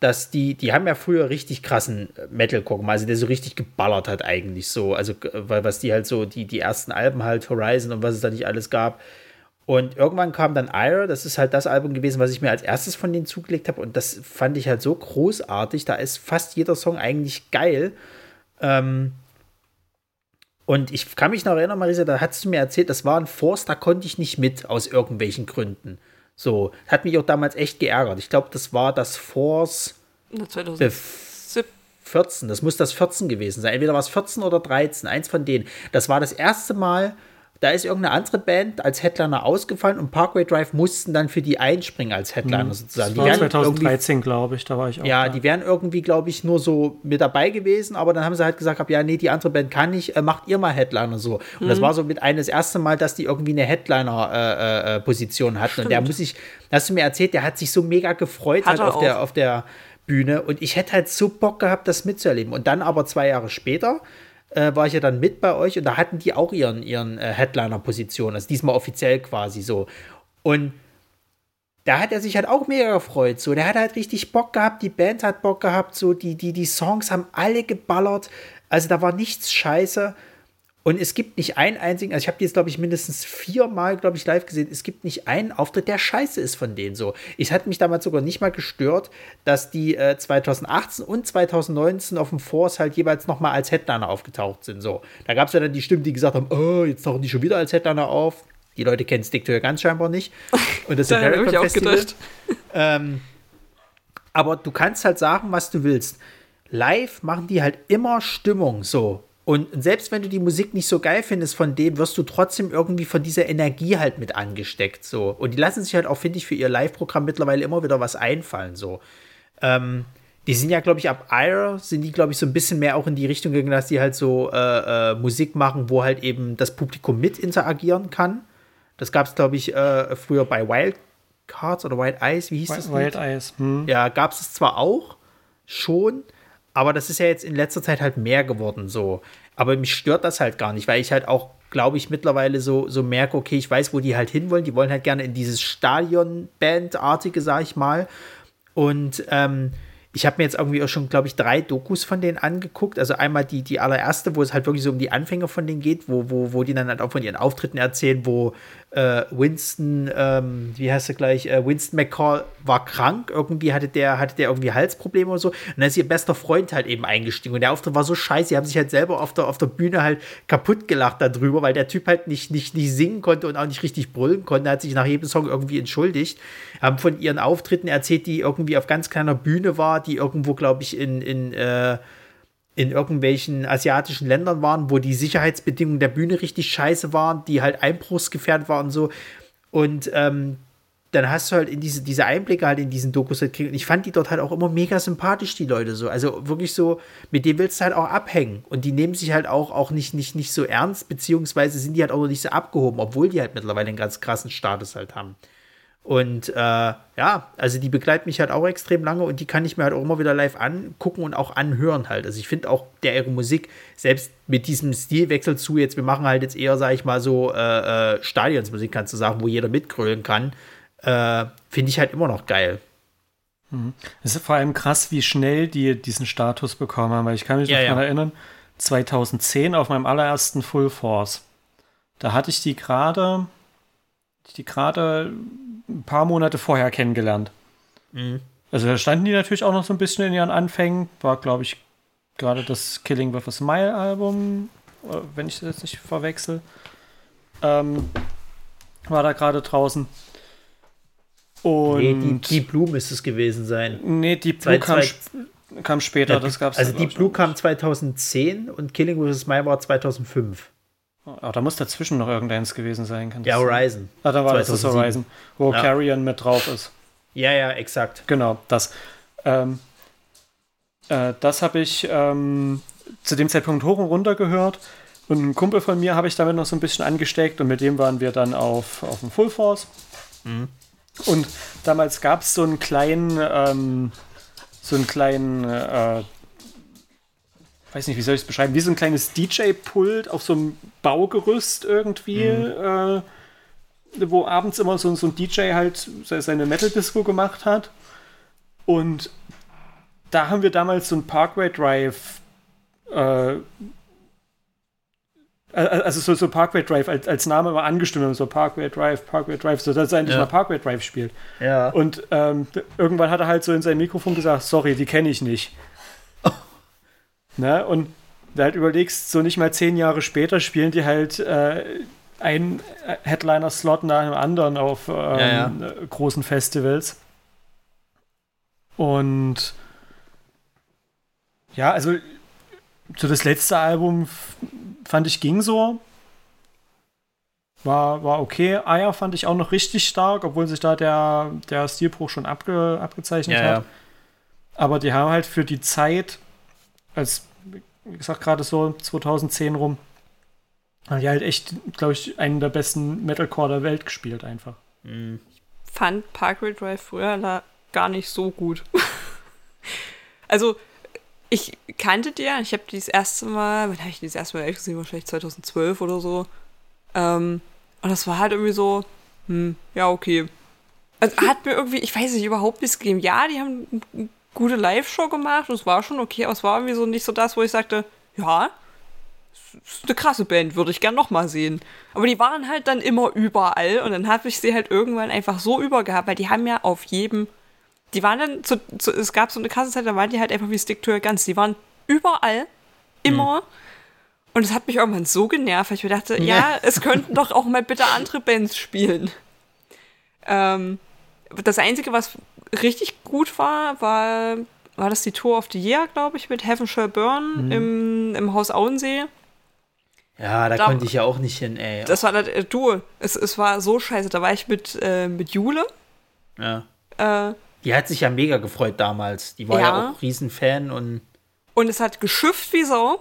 dass die, die haben ja früher richtig krassen Metalcore gemacht, also der so richtig geballert hat eigentlich so, also weil was die halt so, die, die ersten Alben halt, Horizon und was es da nicht alles gab, und irgendwann kam dann Ira, das ist halt das Album gewesen, was ich mir als erstes von denen zugelegt habe. Und das fand ich halt so großartig. Da ist fast jeder Song eigentlich geil. Ähm und ich kann mich noch erinnern, Marisa, da hast du mir erzählt, das war ein Force, da konnte ich nicht mit, aus irgendwelchen Gründen. So, hat mich auch damals echt geärgert. Ich glaube, das war das Force 2014. Das muss das 14 gewesen sein. Entweder war es 14 oder 13, eins von denen. Das war das erste Mal, da ist irgendeine andere Band als Headliner ausgefallen und Parkway Drive mussten dann für die einspringen als Headliner mhm. sozusagen. Das war 2013, glaube ich, da war ich auch. Ja, da. die wären irgendwie, glaube ich, nur so mit dabei gewesen, aber dann haben sie halt gesagt, ja, nee, die andere Band kann nicht, äh, macht ihr mal Headliner so. Und mhm. das war so mit eines erste Mal, dass die irgendwie eine Headliner-Position äh, äh, hatten. Stimmt. Und der muss ich, hast du mir erzählt, der hat sich so mega gefreut halt auf, der, auf der Bühne und ich hätte halt so Bock gehabt, das mitzuerleben. Und dann aber zwei Jahre später äh, war ich ja dann mit bei euch und da hatten die auch ihren, ihren äh, Headliner-Position, also diesmal offiziell quasi so. Und da hat er sich halt auch mega gefreut. So, der hat halt richtig Bock gehabt, die Band hat Bock gehabt, so, die, die, die Songs haben alle geballert. Also da war nichts scheiße. Und es gibt nicht einen einzigen, also ich habe die jetzt, glaube ich, mindestens viermal, glaube ich, live gesehen. Es gibt nicht einen Auftritt, der scheiße ist von denen so. Ich hatte mich damals sogar nicht mal gestört, dass die äh, 2018 und 2019 auf dem Force halt jeweils nochmal als Headliner aufgetaucht sind. So. Da gab es ja dann die Stimmen, die gesagt haben, oh, jetzt tauchen die schon wieder als Headliner auf. Die Leute kennen Stick to ganz scheinbar nicht. Und das da habe ich auch gedacht. Ähm, aber du kannst halt sagen, was du willst. Live machen die halt immer Stimmung so. Und selbst wenn du die Musik nicht so geil findest von dem, wirst du trotzdem irgendwie von dieser Energie halt mit angesteckt. So. Und die lassen sich halt auch, finde ich, für ihr Live-Programm mittlerweile immer wieder was einfallen. So. Ähm, die sind ja, glaube ich, ab Ire sind die, glaube ich, so ein bisschen mehr auch in die Richtung gegangen, dass die halt so äh, äh, Musik machen, wo halt eben das Publikum mit interagieren kann. Das gab es, glaube ich, äh, früher bei Wild Cards oder Wild Eyes, wie hieß Wild, das? Wild Eyes. Hm. Ja, gab es zwar auch schon, aber das ist ja jetzt in letzter Zeit halt mehr geworden so. Aber mich stört das halt gar nicht, weil ich halt auch, glaube ich, mittlerweile so, so merke, okay, ich weiß, wo die halt hinwollen. Die wollen halt gerne in dieses Stadion-Band-artige, sag ich mal. Und ähm, ich habe mir jetzt irgendwie auch schon, glaube ich, drei Dokus von denen angeguckt. Also einmal die, die allererste, wo es halt wirklich so um die Anfänge von denen geht, wo, wo, wo die dann halt auch von ihren Auftritten erzählen, wo äh, Winston, ähm, wie heißt er gleich, äh, Winston McCall war krank, irgendwie hatte der, hatte der irgendwie Halsprobleme oder so. Und dann ist ihr bester Freund halt eben eingestiegen. Und der Auftritt war so scheiße, sie haben sich halt selber auf der, auf der Bühne halt kaputt gelacht darüber, weil der Typ halt nicht, nicht, nicht singen konnte und auch nicht richtig brüllen konnte. Er hat sich nach jedem Song irgendwie entschuldigt. Haben von ihren Auftritten erzählt, die irgendwie auf ganz kleiner Bühne war, die irgendwo, glaube ich, in, in äh, in irgendwelchen asiatischen Ländern waren, wo die Sicherheitsbedingungen der Bühne richtig scheiße waren, die halt einbruchsgefährdet waren und so. Und ähm, dann hast du halt in diese, diese Einblicke halt in diesen Dokus halt gekriegt. Und ich fand die dort halt auch immer mega sympathisch, die Leute so. Also wirklich so, mit denen willst du halt auch abhängen. Und die nehmen sich halt auch, auch nicht, nicht, nicht so ernst, beziehungsweise sind die halt auch noch nicht so abgehoben, obwohl die halt mittlerweile einen ganz krassen Status halt haben. Und äh, ja, also die begleitet mich halt auch extrem lange und die kann ich mir halt auch immer wieder live angucken und auch anhören halt. Also ich finde auch der ihre Musik, selbst mit diesem Stilwechsel zu, jetzt, wir machen halt jetzt eher, sag ich mal, so äh, äh, Stadionsmusik, kannst du sagen, wo jeder mitgrölen kann, äh, finde ich halt immer noch geil. Mhm. Es ist vor allem krass, wie schnell die diesen Status bekommen haben, weil ich kann mich ja, noch ja. erinnern, 2010 auf meinem allerersten Full Force, da hatte ich die gerade, die gerade ein paar Monate vorher kennengelernt. Mhm. Also da standen die natürlich auch noch so ein bisschen in ihren Anfängen. War, glaube ich, gerade das Killing with a Smile Album, wenn ich das jetzt nicht verwechsel. Ähm, war da gerade draußen. Und nee, die, die Blue müsste es gewesen sein. Nee, die Blue kam, kam, später, ja, das gab's Also die Blue kam 2010 und Killing with a Smile war 2005. Oh, da muss dazwischen noch irgendeins gewesen sein. Kann ja, Horizon. Ah, da war 2007. das Horizon, wo ja. Carrion mit drauf ist. Ja, ja, exakt. Genau, das. Ähm, äh, das habe ich ähm, zu dem Zeitpunkt hoch und runter gehört. Und ein Kumpel von mir habe ich damit noch so ein bisschen angesteckt und mit dem waren wir dann auf, auf dem Full Force. Mhm. Und damals gab es so einen kleinen, ähm, so einen kleinen äh, weiß nicht, wie soll ich es beschreiben, wie so ein kleines DJ-Pult auf so einem Baugerüst irgendwie, mhm. äh, wo abends immer so, so ein DJ halt seine Metal-Disco gemacht hat. Und da haben wir damals so ein Parkway Drive, äh, also so, so Parkway Drive als, als Name war angestimmt, so Parkway Drive, Parkway Drive, so dass er endlich ja. mal Parkway Drive spielt. Ja. Und ähm, irgendwann hat er halt so in sein Mikrofon gesagt, sorry, die kenne ich nicht. Ne? Und da halt überlegst, so nicht mal zehn Jahre später spielen die halt äh, einen Headliner-Slot nach dem anderen auf ähm, ja, ja. großen Festivals. Und ja, also so das letzte Album fand ich ging so. war, war okay. Aya fand ich auch noch richtig stark, obwohl sich da der, der Stilbruch schon abge, abgezeichnet Ja, hat. Aber die haben halt für die Zeit, als, wie gesagt, gerade so 2010 rum, haben die halt echt, glaube ich, einen der besten Metalcore der Welt gespielt einfach. fand Parkway Drive früher gar nicht so gut. also, ich kannte die ja. Ich habe die das erste Mal, wann habe ich die das erste Mal live gesehen? Wahrscheinlich 2012 oder so. Ähm, und das war halt irgendwie so, hm, ja, okay. Also, hat mir irgendwie, ich weiß nicht, überhaupt nichts gegeben. Ja, die haben gute Live-Show gemacht und es war schon okay, aber es war irgendwie so nicht so das, wo ich sagte, ja, ist eine krasse Band, würde ich gern nochmal sehen. Aber die waren halt dann immer überall und dann habe ich sie halt irgendwann einfach so übergehabt, weil die haben ja auf jedem, die waren dann, zu, zu, es gab so eine krasse Zeit, da waren die halt einfach wie Stick to Your Guns, die waren überall, immer. Und es hat mich irgendwann so genervt, weil ich mir dachte, ja, es könnten doch auch mal bitte andere Bands spielen. Ähm, das Einzige, was richtig gut war, war, war das die Tour of the Year, glaube ich, mit Heaven Shall Burn im, im Haus Auensee. Ja, da, Da- konnte ich ja auch nicht hin, ey. Das war das, äh, du, es, es war so scheiße. Da war ich mit, äh, mit Jule. ja. Äh, Die hat sich ja mega gefreut damals. Die war ja, Ja. auch Riesenfan und und es hat geschifft wie Sau.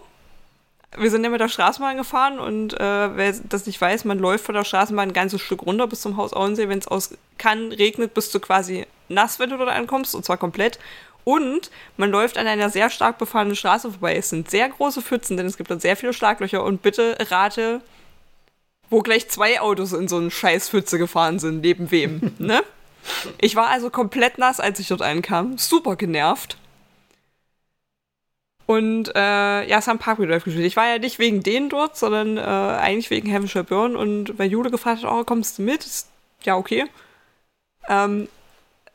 Wir sind ja mit der Straßenbahn gefahren und äh, wer das nicht weiß, man läuft von der Straßenbahn ein ganzes Stück runter bis zum Haus Auensee. Wenn es aus kann, regnet, bist du quasi nass, wenn du dort ankommst, und zwar komplett. Und man läuft an einer sehr stark befahrenen Straße vorbei. Es sind sehr große Pfützen, denn es gibt dort sehr viele Schlaglöcher. Und bitte rate, wo gleich zwei Autos in so eine Scheißpfütze gefahren sind, neben wem, ne? Ich war also komplett nass, als ich dort ankam. Super genervt. Und äh, ja, es haben Parkway Drive gespielt. Ich war ja nicht wegen denen dort, sondern äh, eigentlich wegen Heaven Shall Burn. Und weil Jule gefragt hat, oh, kommst du mit? Ist, ja, okay. Ähm,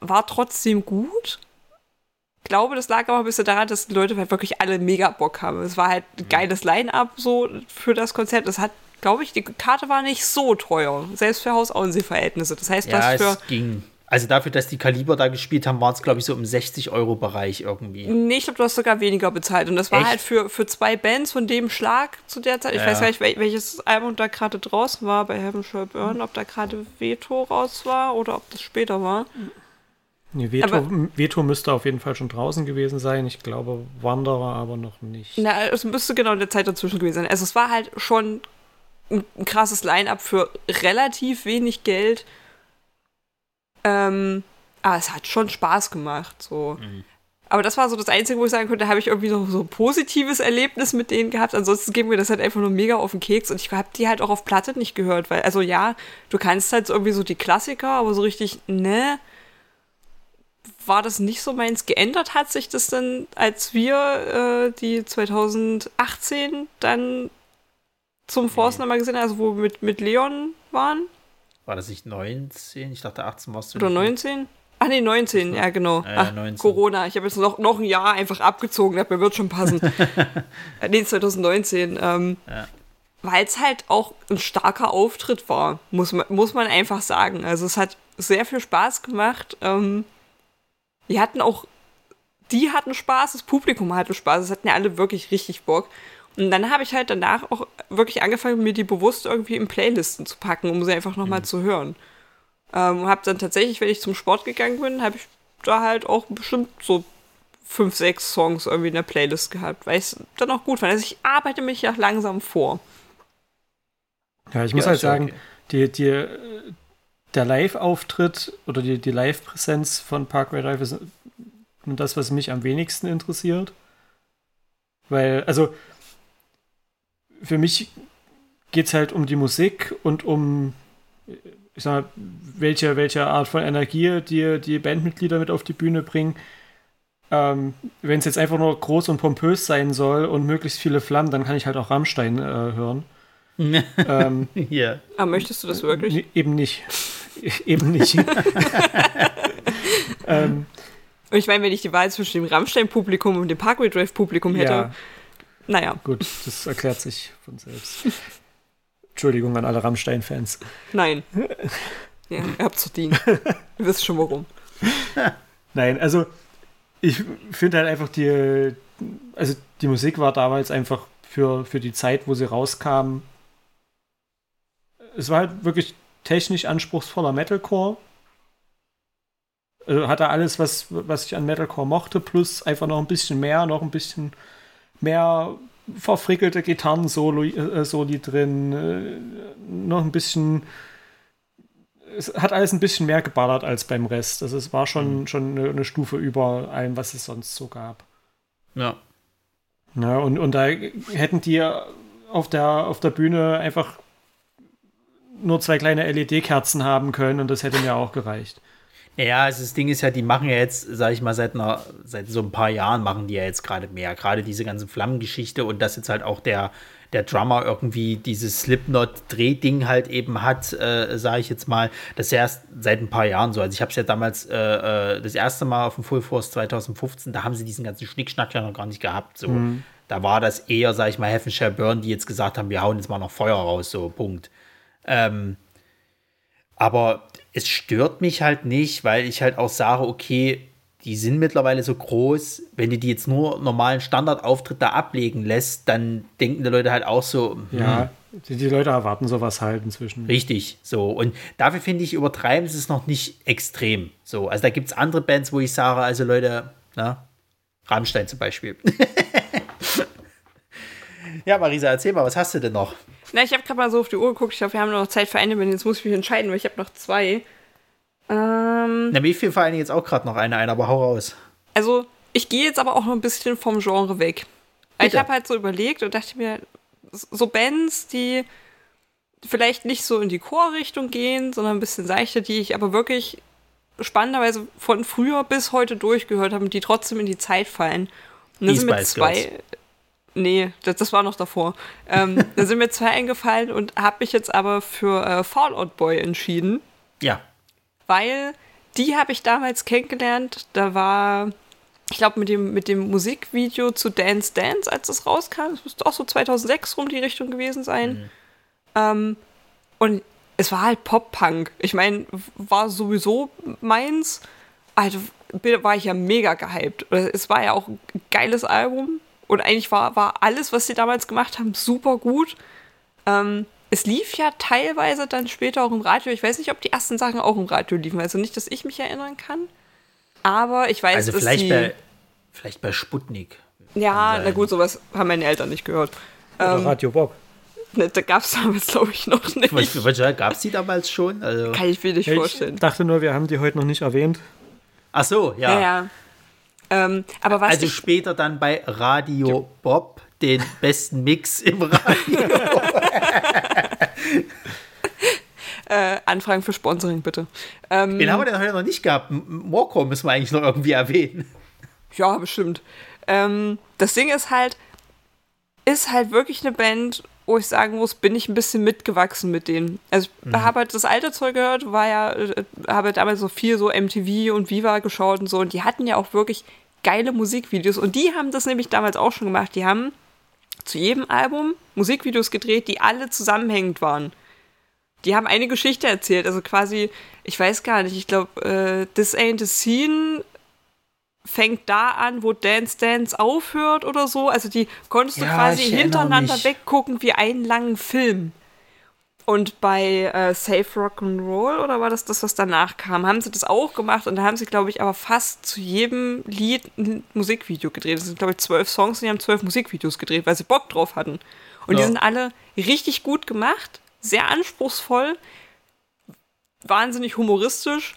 war trotzdem gut. Ich glaube, das lag aber ein bisschen daran, dass die Leute halt wirklich alle mega Bock haben. Es war halt ein geiles Line-Up so für das Konzert. Es hat, glaube ich, die Karte war nicht so teuer. Selbst für Haus Auensee-Verhältnisse. Das heißt, ja, das für. es ging. Also dafür, dass die Kaliber da gespielt haben, waren es, glaube ich, so im 60-Euro-Bereich irgendwie. Nee, ich glaube, du hast sogar weniger bezahlt. Und das war Echt? halt für, für zwei Bands von dem Schlag zu der Zeit. Ich Ja. weiß gar nicht, wel- welches Album da gerade draußen war bei Heaven Shall Burn, ob da gerade Veto raus war oder ob das später war. Nee, Veto, Aber- Veto müsste auf jeden Fall schon draußen gewesen sein. Ich glaube, Wanderer aber noch nicht. Na, es müsste genau in der Zeit dazwischen gewesen sein. Also es war halt schon ein, ein krasses Line-Up für relativ wenig Geld. Ähm, aber es hat schon Spaß gemacht. So. Aber das war so das Einzige, wo ich sagen konnte, da habe ich irgendwie so, so ein positives Erlebnis mit denen gehabt. Ansonsten ging mir das halt einfach nur mega auf den Keks und ich habe die halt auch auf Platte nicht gehört, weil, also ja, du kannst halt so irgendwie so die Klassiker, aber so richtig, ne, war das nicht so meins. Geändert hat sich das dann, als wir äh, die 2018 dann zum Forstner mal gesehen haben, also wo wir mit, mit Leon waren. War das nicht 19? Ich dachte 18 warst du. Oder nicht. 19? Ach nee, 19, ja genau. Ja, Ach, 19. Corona. Ich habe jetzt noch, noch ein Jahr einfach abgezogen, das mir wird schon passen. Äh, nee, 2019. Ähm, Ja. Weil es halt auch ein starker Auftritt war, muss man, muss man einfach sagen. Also es hat sehr viel Spaß gemacht. Ähm, die hatten auch, die hatten Spaß, das Publikum hatte Spaß, es hatten ja alle wirklich richtig Bock. Und dann habe ich halt danach auch wirklich angefangen, mir die bewusst irgendwie in Playlisten zu packen, um sie einfach nochmal Mhm. zu hören. Ähm, habe dann tatsächlich, wenn ich zum Sport gegangen bin, habe ich da halt auch bestimmt so fünf, sechs Songs irgendwie in der Playlist gehabt, weil ich es dann auch gut fand. Also ich arbeite mich ja langsam vor. Ja, ich muss Ja, halt ja sagen, okay. die, die, der Live-Auftritt oder die, die Live-Präsenz von Parkway Drive ist nur das, was mich am wenigsten interessiert. Weil, also, für mich geht es halt um die Musik und um, ich sag mal, welche, welche Art von Energie die, die Bandmitglieder mit auf die Bühne bringen. Ähm, Wenn es jetzt einfach nur groß und pompös sein soll und möglichst viele Flammen, dann kann ich halt auch Rammstein äh, hören. ähm, Hier. Aber möchtest du das wirklich? Eben nicht. eben nicht. ähm, Und ich meine, wenn ich die Wahl zwischen dem Rammstein-Publikum und dem Parkway Drive-Publikum hätte, ja, naja, gut, das erklärt sich von selbst. Entschuldigung an alle Rammstein-Fans. nein. Ja, ihr habt's verdient. Ihr wisst schon warum. Nein, also ich finde halt einfach die, also die Musik war damals einfach für, für die Zeit, wo sie rauskam, es war halt wirklich technisch anspruchsvoller Metalcore. Also hatte alles, was, was ich an Metalcore mochte, plus einfach noch ein bisschen mehr, noch ein bisschen mehr verfrickelte Gitarren-Soli äh, drin, äh, noch ein bisschen. Es hat alles ein bisschen mehr geballert als beim Rest. Also es war schon, mhm. schon eine, eine, Stufe über allem, was es sonst so gab. Ja. ja und, und da hätten die auf der, auf der Bühne einfach nur zwei kleine LED-Kerzen haben können und das hätte mir auch gereicht. Ja, also das Ding ist ja, die machen ja jetzt, sag ich mal, seit, einer, seit so ein paar Jahren machen die ja jetzt gerade mehr. Gerade diese ganze Flammengeschichte und dass jetzt halt auch der, der Drummer irgendwie dieses Slipknot-Drehding halt eben hat, äh, sage ich jetzt mal, das ist ja erst seit ein paar Jahren so. Also ich habe es ja damals äh, äh, das erste Mal auf dem Full Force 2015, da haben sie diesen ganzen Schnickschnack ja noch gar nicht gehabt. So. Mhm. Da war das eher, sage ich mal, Heaven Shall Burn, die jetzt gesagt haben, wir hauen jetzt mal noch Feuer raus, so, Punkt. Ähm, aber es stört mich halt nicht, weil ich halt auch sage, okay, die sind mittlerweile so groß, wenn du die jetzt nur normalen Standardauftritt da ablegen lässt, dann denken die Leute halt auch so. Hm. Ja, die, die, Leute erwarten sowas halt inzwischen. Richtig, so. Und dafür finde ich, übertreiben sie es noch nicht extrem. So, also da gibt es andere Bands, wo ich sage, also Leute, na, Rammstein zum Beispiel. ja, Marisa, erzähl mal, was hast du denn noch? Na, ich habe gerade mal so auf die Uhr geguckt. Ich glaube, wir haben noch Zeit für eine, wenn jetzt muss ich mich entscheiden, weil ich habe noch zwei. Ähm, Na, mir fiel vor Dingen jetzt auch gerade noch eine ein, aber hau raus. Also, ich gehe jetzt aber auch noch ein bisschen vom Genre weg. Bitte. Ich habe halt so überlegt und dachte mir, so Bands, die vielleicht nicht so in die Chorrichtung gehen, sondern ein bisschen seichter, die ich aber wirklich spannenderweise von früher bis heute durchgehört habe die trotzdem in die Zeit fallen. Und dann sind mir zwei. Girls. Nee, das, das war noch davor. Ähm, da sind mir zwei eingefallen und habe mich jetzt aber für äh, Fallout Boy entschieden. Ja. Weil die habe ich damals kennengelernt. Da war, ich glaube, mit dem, mit dem Musikvideo zu Dance Dance, als es rauskam. Das müsste auch so 2006 rum die Richtung gewesen sein. Mhm. Ähm, und es war halt Pop-Punk. Ich meine, war sowieso meins. Also war ich ja mega gehypt. Es war ja auch ein geiles Album. Und eigentlich war, war alles, was sie damals gemacht haben, super gut. Ähm, es lief ja teilweise dann später auch im Radio. Ich weiß nicht, ob die ersten Sachen auch im Radio liefen. Also nicht, dass ich mich erinnern kann. Aber ich weiß, also dass vielleicht bei, vielleicht bei Sputnik. Ja, na gut, sowas haben meine Eltern nicht gehört. Oder ähm, Radio Bob. Ne, da gab es damals, glaube ich, noch nicht. Gab es die damals schon? Also Kann ich mir nicht ich vorstellen. Ich dachte nur, wir haben die heute noch nicht erwähnt. Ach so, ja. Ja, ja. Ähm, aber was also später dann bei Radio Bob den besten Mix im Radio. äh, Anfragen für Sponsoring, bitte. Ähm, Den haben wir denn heute noch nicht gehabt. Morco müssen wir eigentlich noch irgendwie erwähnen. Ja, bestimmt. Ähm, das Ding ist halt, ist halt wirklich eine Band, wo ich sagen muss, bin ich ein bisschen mitgewachsen mit denen. Also ich mhm. habe halt das alte Zeug gehört, war ja, äh, habe damals so viel so MTV und Viva geschaut und so und die hatten ja auch wirklich geile Musikvideos und die haben das nämlich damals auch schon gemacht. Die haben zu jedem Album Musikvideos gedreht, die alle zusammenhängend waren. Die haben eine Geschichte erzählt, also quasi, ich weiß gar nicht, ich glaube, äh, This Ain't a Scene fängt da an, wo Dance Dance aufhört oder so. Also die konntest du ja, quasi hintereinander mich. weggucken wie einen langen Film. Und bei äh, Safe Rock and Roll oder war das das, was danach kam, haben sie das auch gemacht und da haben sie, glaube ich, aber fast zu jedem Lied ein Musikvideo gedreht. Das sind, glaube ich, zwölf Songs und die haben zwölf Musikvideos gedreht, weil sie Bock drauf hatten. Und ja. die sind alle richtig gut gemacht, sehr anspruchsvoll, wahnsinnig humoristisch.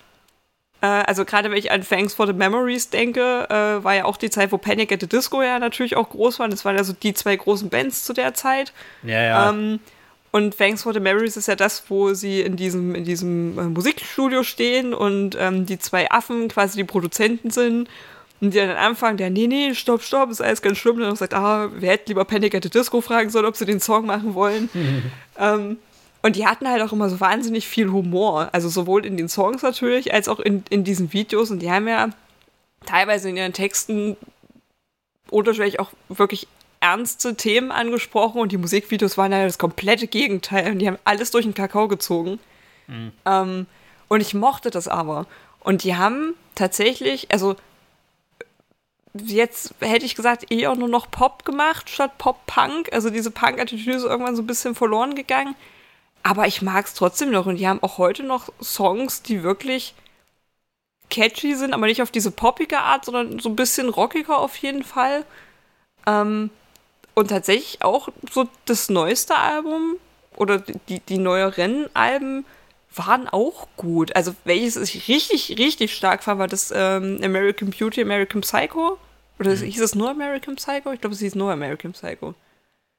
Äh, also gerade wenn ich an Thanks for the Memories denke, äh, war ja auch die Zeit, wo Panic at the Disco ja natürlich auch groß waren. Das waren also die zwei großen Bands zu der Zeit. Ja, ja. Ähm, und Thanks for the Memories ist ja das, wo sie in diesem, in diesem äh, Musikstudio stehen und ähm, die zwei Affen quasi die Produzenten sind. Und die dann anfangen, der, nee, nee, stopp, stopp, ist alles ganz schlimm. Und dann sagt, ah, wir hätten lieber Panic at the Disco fragen sollen, ob sie den Song machen wollen. ähm, und die hatten halt auch immer so wahnsinnig viel Humor. Also sowohl in den Songs natürlich, als auch in, in diesen Videos. Und die haben ja teilweise in ihren Texten unterschwellig auch wirklich ernste Themen angesprochen und die Musikvideos waren ja das komplette Gegenteil und die haben alles durch den Kakao gezogen. Mhm. Ähm, und ich mochte das aber. Und die haben tatsächlich, also jetzt hätte ich gesagt, eher nur noch Pop gemacht statt Pop-Punk. Also diese Punk-Attitüde ist irgendwann so ein bisschen verloren gegangen. Aber ich mag es trotzdem noch. Und die haben auch heute noch Songs, die wirklich catchy sind, aber nicht auf diese poppige Art, sondern so ein bisschen rockiger auf jeden Fall. Ähm, und tatsächlich auch so das neueste Album oder die, die neueren Alben waren auch gut. Also welches ich richtig, richtig stark fand, war das ähm, American Beauty, American Psycho. Oder mhm. hieß es nur American Psycho? Ich glaube, es hieß nur American Psycho.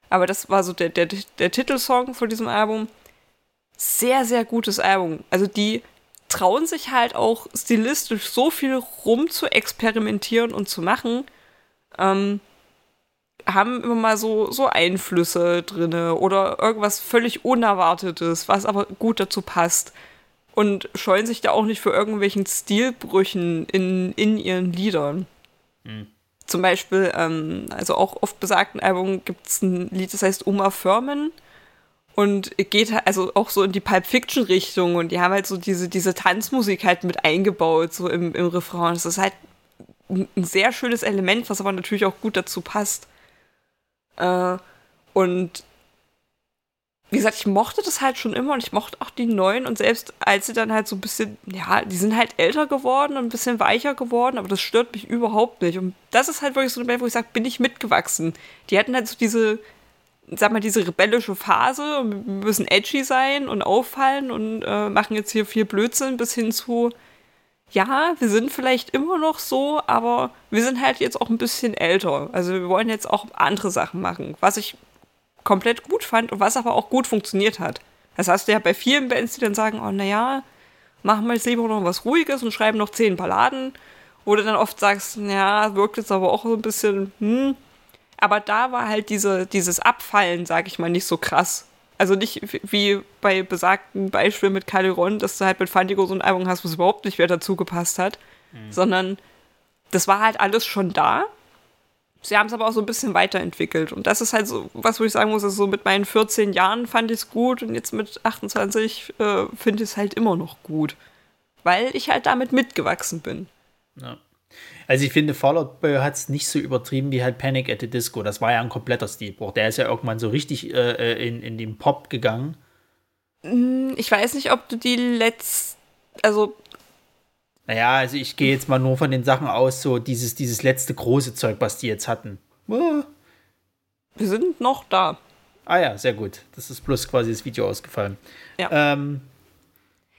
Aber das war so der, der, der Titelsong von diesem Album. Sehr, sehr gutes Album. Also die trauen sich halt auch stilistisch so viel rum zu experimentieren und zu machen. Ähm, haben immer mal so, so Einflüsse drin oder irgendwas völlig Unerwartetes, was aber gut dazu passt. Und scheuen sich da auch nicht für irgendwelchen Stilbrüchen in, in ihren Liedern. Mhm. Zum Beispiel, ähm, also auch auf besagten Album gibt es ein Lied, das heißt Uma Furman und geht halt also auch so in die Pulp Fiction Richtung und die haben halt so diese, diese Tanzmusik halt mit eingebaut, so im, im Refrain. Das ist halt ein sehr schönes Element, was aber natürlich auch gut dazu passt. Äh, und wie gesagt, ich mochte das halt schon immer und ich mochte auch die neuen und selbst als sie dann halt so ein bisschen, ja, die sind halt älter geworden und ein bisschen weicher geworden, aber das stört mich überhaupt nicht. Und das ist halt wirklich so eine Band, wo ich sage, bin ich mitgewachsen. Die hatten halt so diese, sag mal, diese rebellische Phase und wir müssen edgy sein und auffallen und äh, machen jetzt hier viel Blödsinn bis hin zu, ja, wir sind vielleicht immer noch so, aber wir sind halt jetzt auch ein bisschen älter. Also wir wollen jetzt auch andere Sachen machen, was ich komplett gut fand und was aber auch gut funktioniert hat. Das hast du ja bei vielen Bands, die dann sagen, oh naja, machen wir jetzt lieber noch was Ruhiges und schreiben noch zehn Balladen, du dann oft sagst, ja, wirkt jetzt aber auch so ein bisschen, hm. Aber da war halt diese, dieses Abfallen, sag ich mal, nicht so krass. Also nicht wie bei besagten Beispielen mit Calderon, dass du halt mit Fandigo so ein Album hast, was überhaupt nicht mehr dazu gepasst hat, mhm. sondern das war halt alles schon da. Sie haben es aber auch so ein bisschen weiterentwickelt. Und das ist halt so, was wo ich sagen muss, ist so mit meinen 14 Jahren fand ich es gut und jetzt mit 28 äh, finde ich es halt immer noch gut. Weil ich halt damit mitgewachsen bin. Ja. Also ich finde, Fallout Boy hat es nicht so übertrieben wie halt Panic at the Disco. Das war ja ein kompletter Stilbruch. Der ist ja irgendwann so richtig äh, äh, in, in den Pop gegangen. Hm, ich weiß nicht, ob du die letzte, also naja, also ich gehe jetzt mal nur von den Sachen aus, so dieses, dieses letzte große Zeug, was die jetzt hatten. Wir sind noch da. Ah ja, sehr gut. Das ist bloß quasi das Video ausgefallen. Ja. Ähm,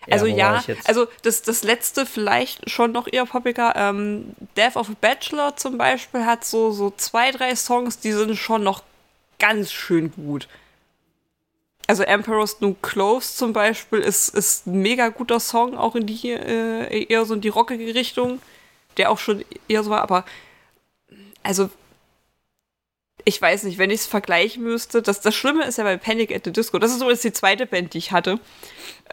also ja, also das, das letzte vielleicht schon noch eher poppiger. Ähm, Death of a Bachelor zum Beispiel hat so, so zwei, drei Songs, die sind schon noch ganz schön gut. Also Emperor's New Clothes zum Beispiel ist, ist ein mega guter Song, auch in die äh, eher so in die rockige Richtung, der auch schon eher so war, aber also ich weiß nicht, wenn ich es vergleichen müsste, das, das Schlimme ist ja bei Panic at the Disco, das ist übrigens die zweite Band, die ich hatte.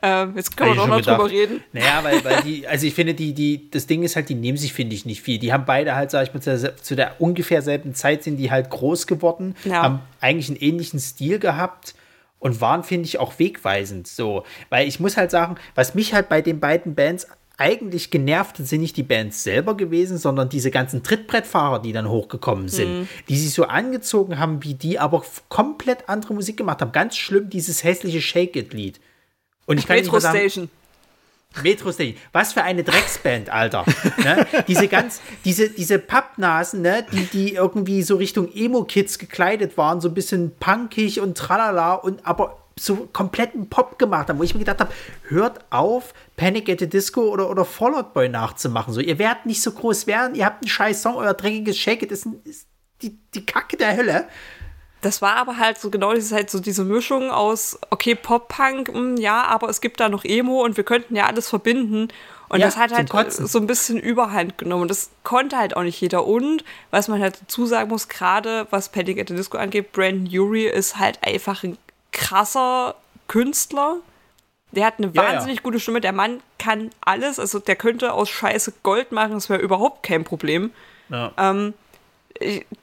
Ähm, jetzt können wir doch noch drüber reden. Naja, weil, weil die, also ich finde, die, die, das Ding ist halt, die nehmen sich, finde ich, nicht viel. Die haben beide halt, sag ich mal, zu der, zu der ungefähr selben Zeit sind die halt groß geworden, ja. haben eigentlich einen ähnlichen Stil gehabt und waren, finde ich, auch wegweisend so. Weil ich muss halt sagen, was mich halt bei den beiden Bands eigentlich genervt sind nicht die Bands selber gewesen, sondern diese ganzen Trittbrettfahrer, die dann hochgekommen sind, mhm. die sich so angezogen haben wie die, aber komplett andere Musik gemacht haben. Ganz schlimm, dieses hässliche Shake It-Lied. Und ich kann Metro sagen, Station. Metro Station. Was für eine Drecksband, Alter. ne? Diese ganz, diese, diese Pappnasen, ne? die, die irgendwie so Richtung Emo-Kids gekleidet waren, so ein bisschen punkig und tralala und aber so kompletten Pop gemacht haben, wo ich mir gedacht habe, hört auf, Panic at the Disco oder, oder Fallout Boy nachzumachen. So, ihr werdet nicht so groß werden, ihr habt einen scheiß Song, euer dreckiges Shake It ist, ist die, die Kacke der Hölle. Das war aber halt so genau diese, halt so diese Mischung aus, okay, Pop-Punk, hm, ja, aber es gibt da noch Emo und wir könnten ja alles verbinden. Und ja, das hat halt Kotzen. so ein bisschen Überhand genommen. Das konnte halt auch nicht jeder. Und was man halt dazu sagen muss, gerade was Panic at the Disco angeht, Brandon Urie ist halt einfach ein krasser Künstler. Der hat eine ja, wahnsinnig ja. gute Stimme. Der Mann kann alles. Also der könnte aus Scheiße Gold machen. Das wäre überhaupt kein Problem. Ja. Ähm,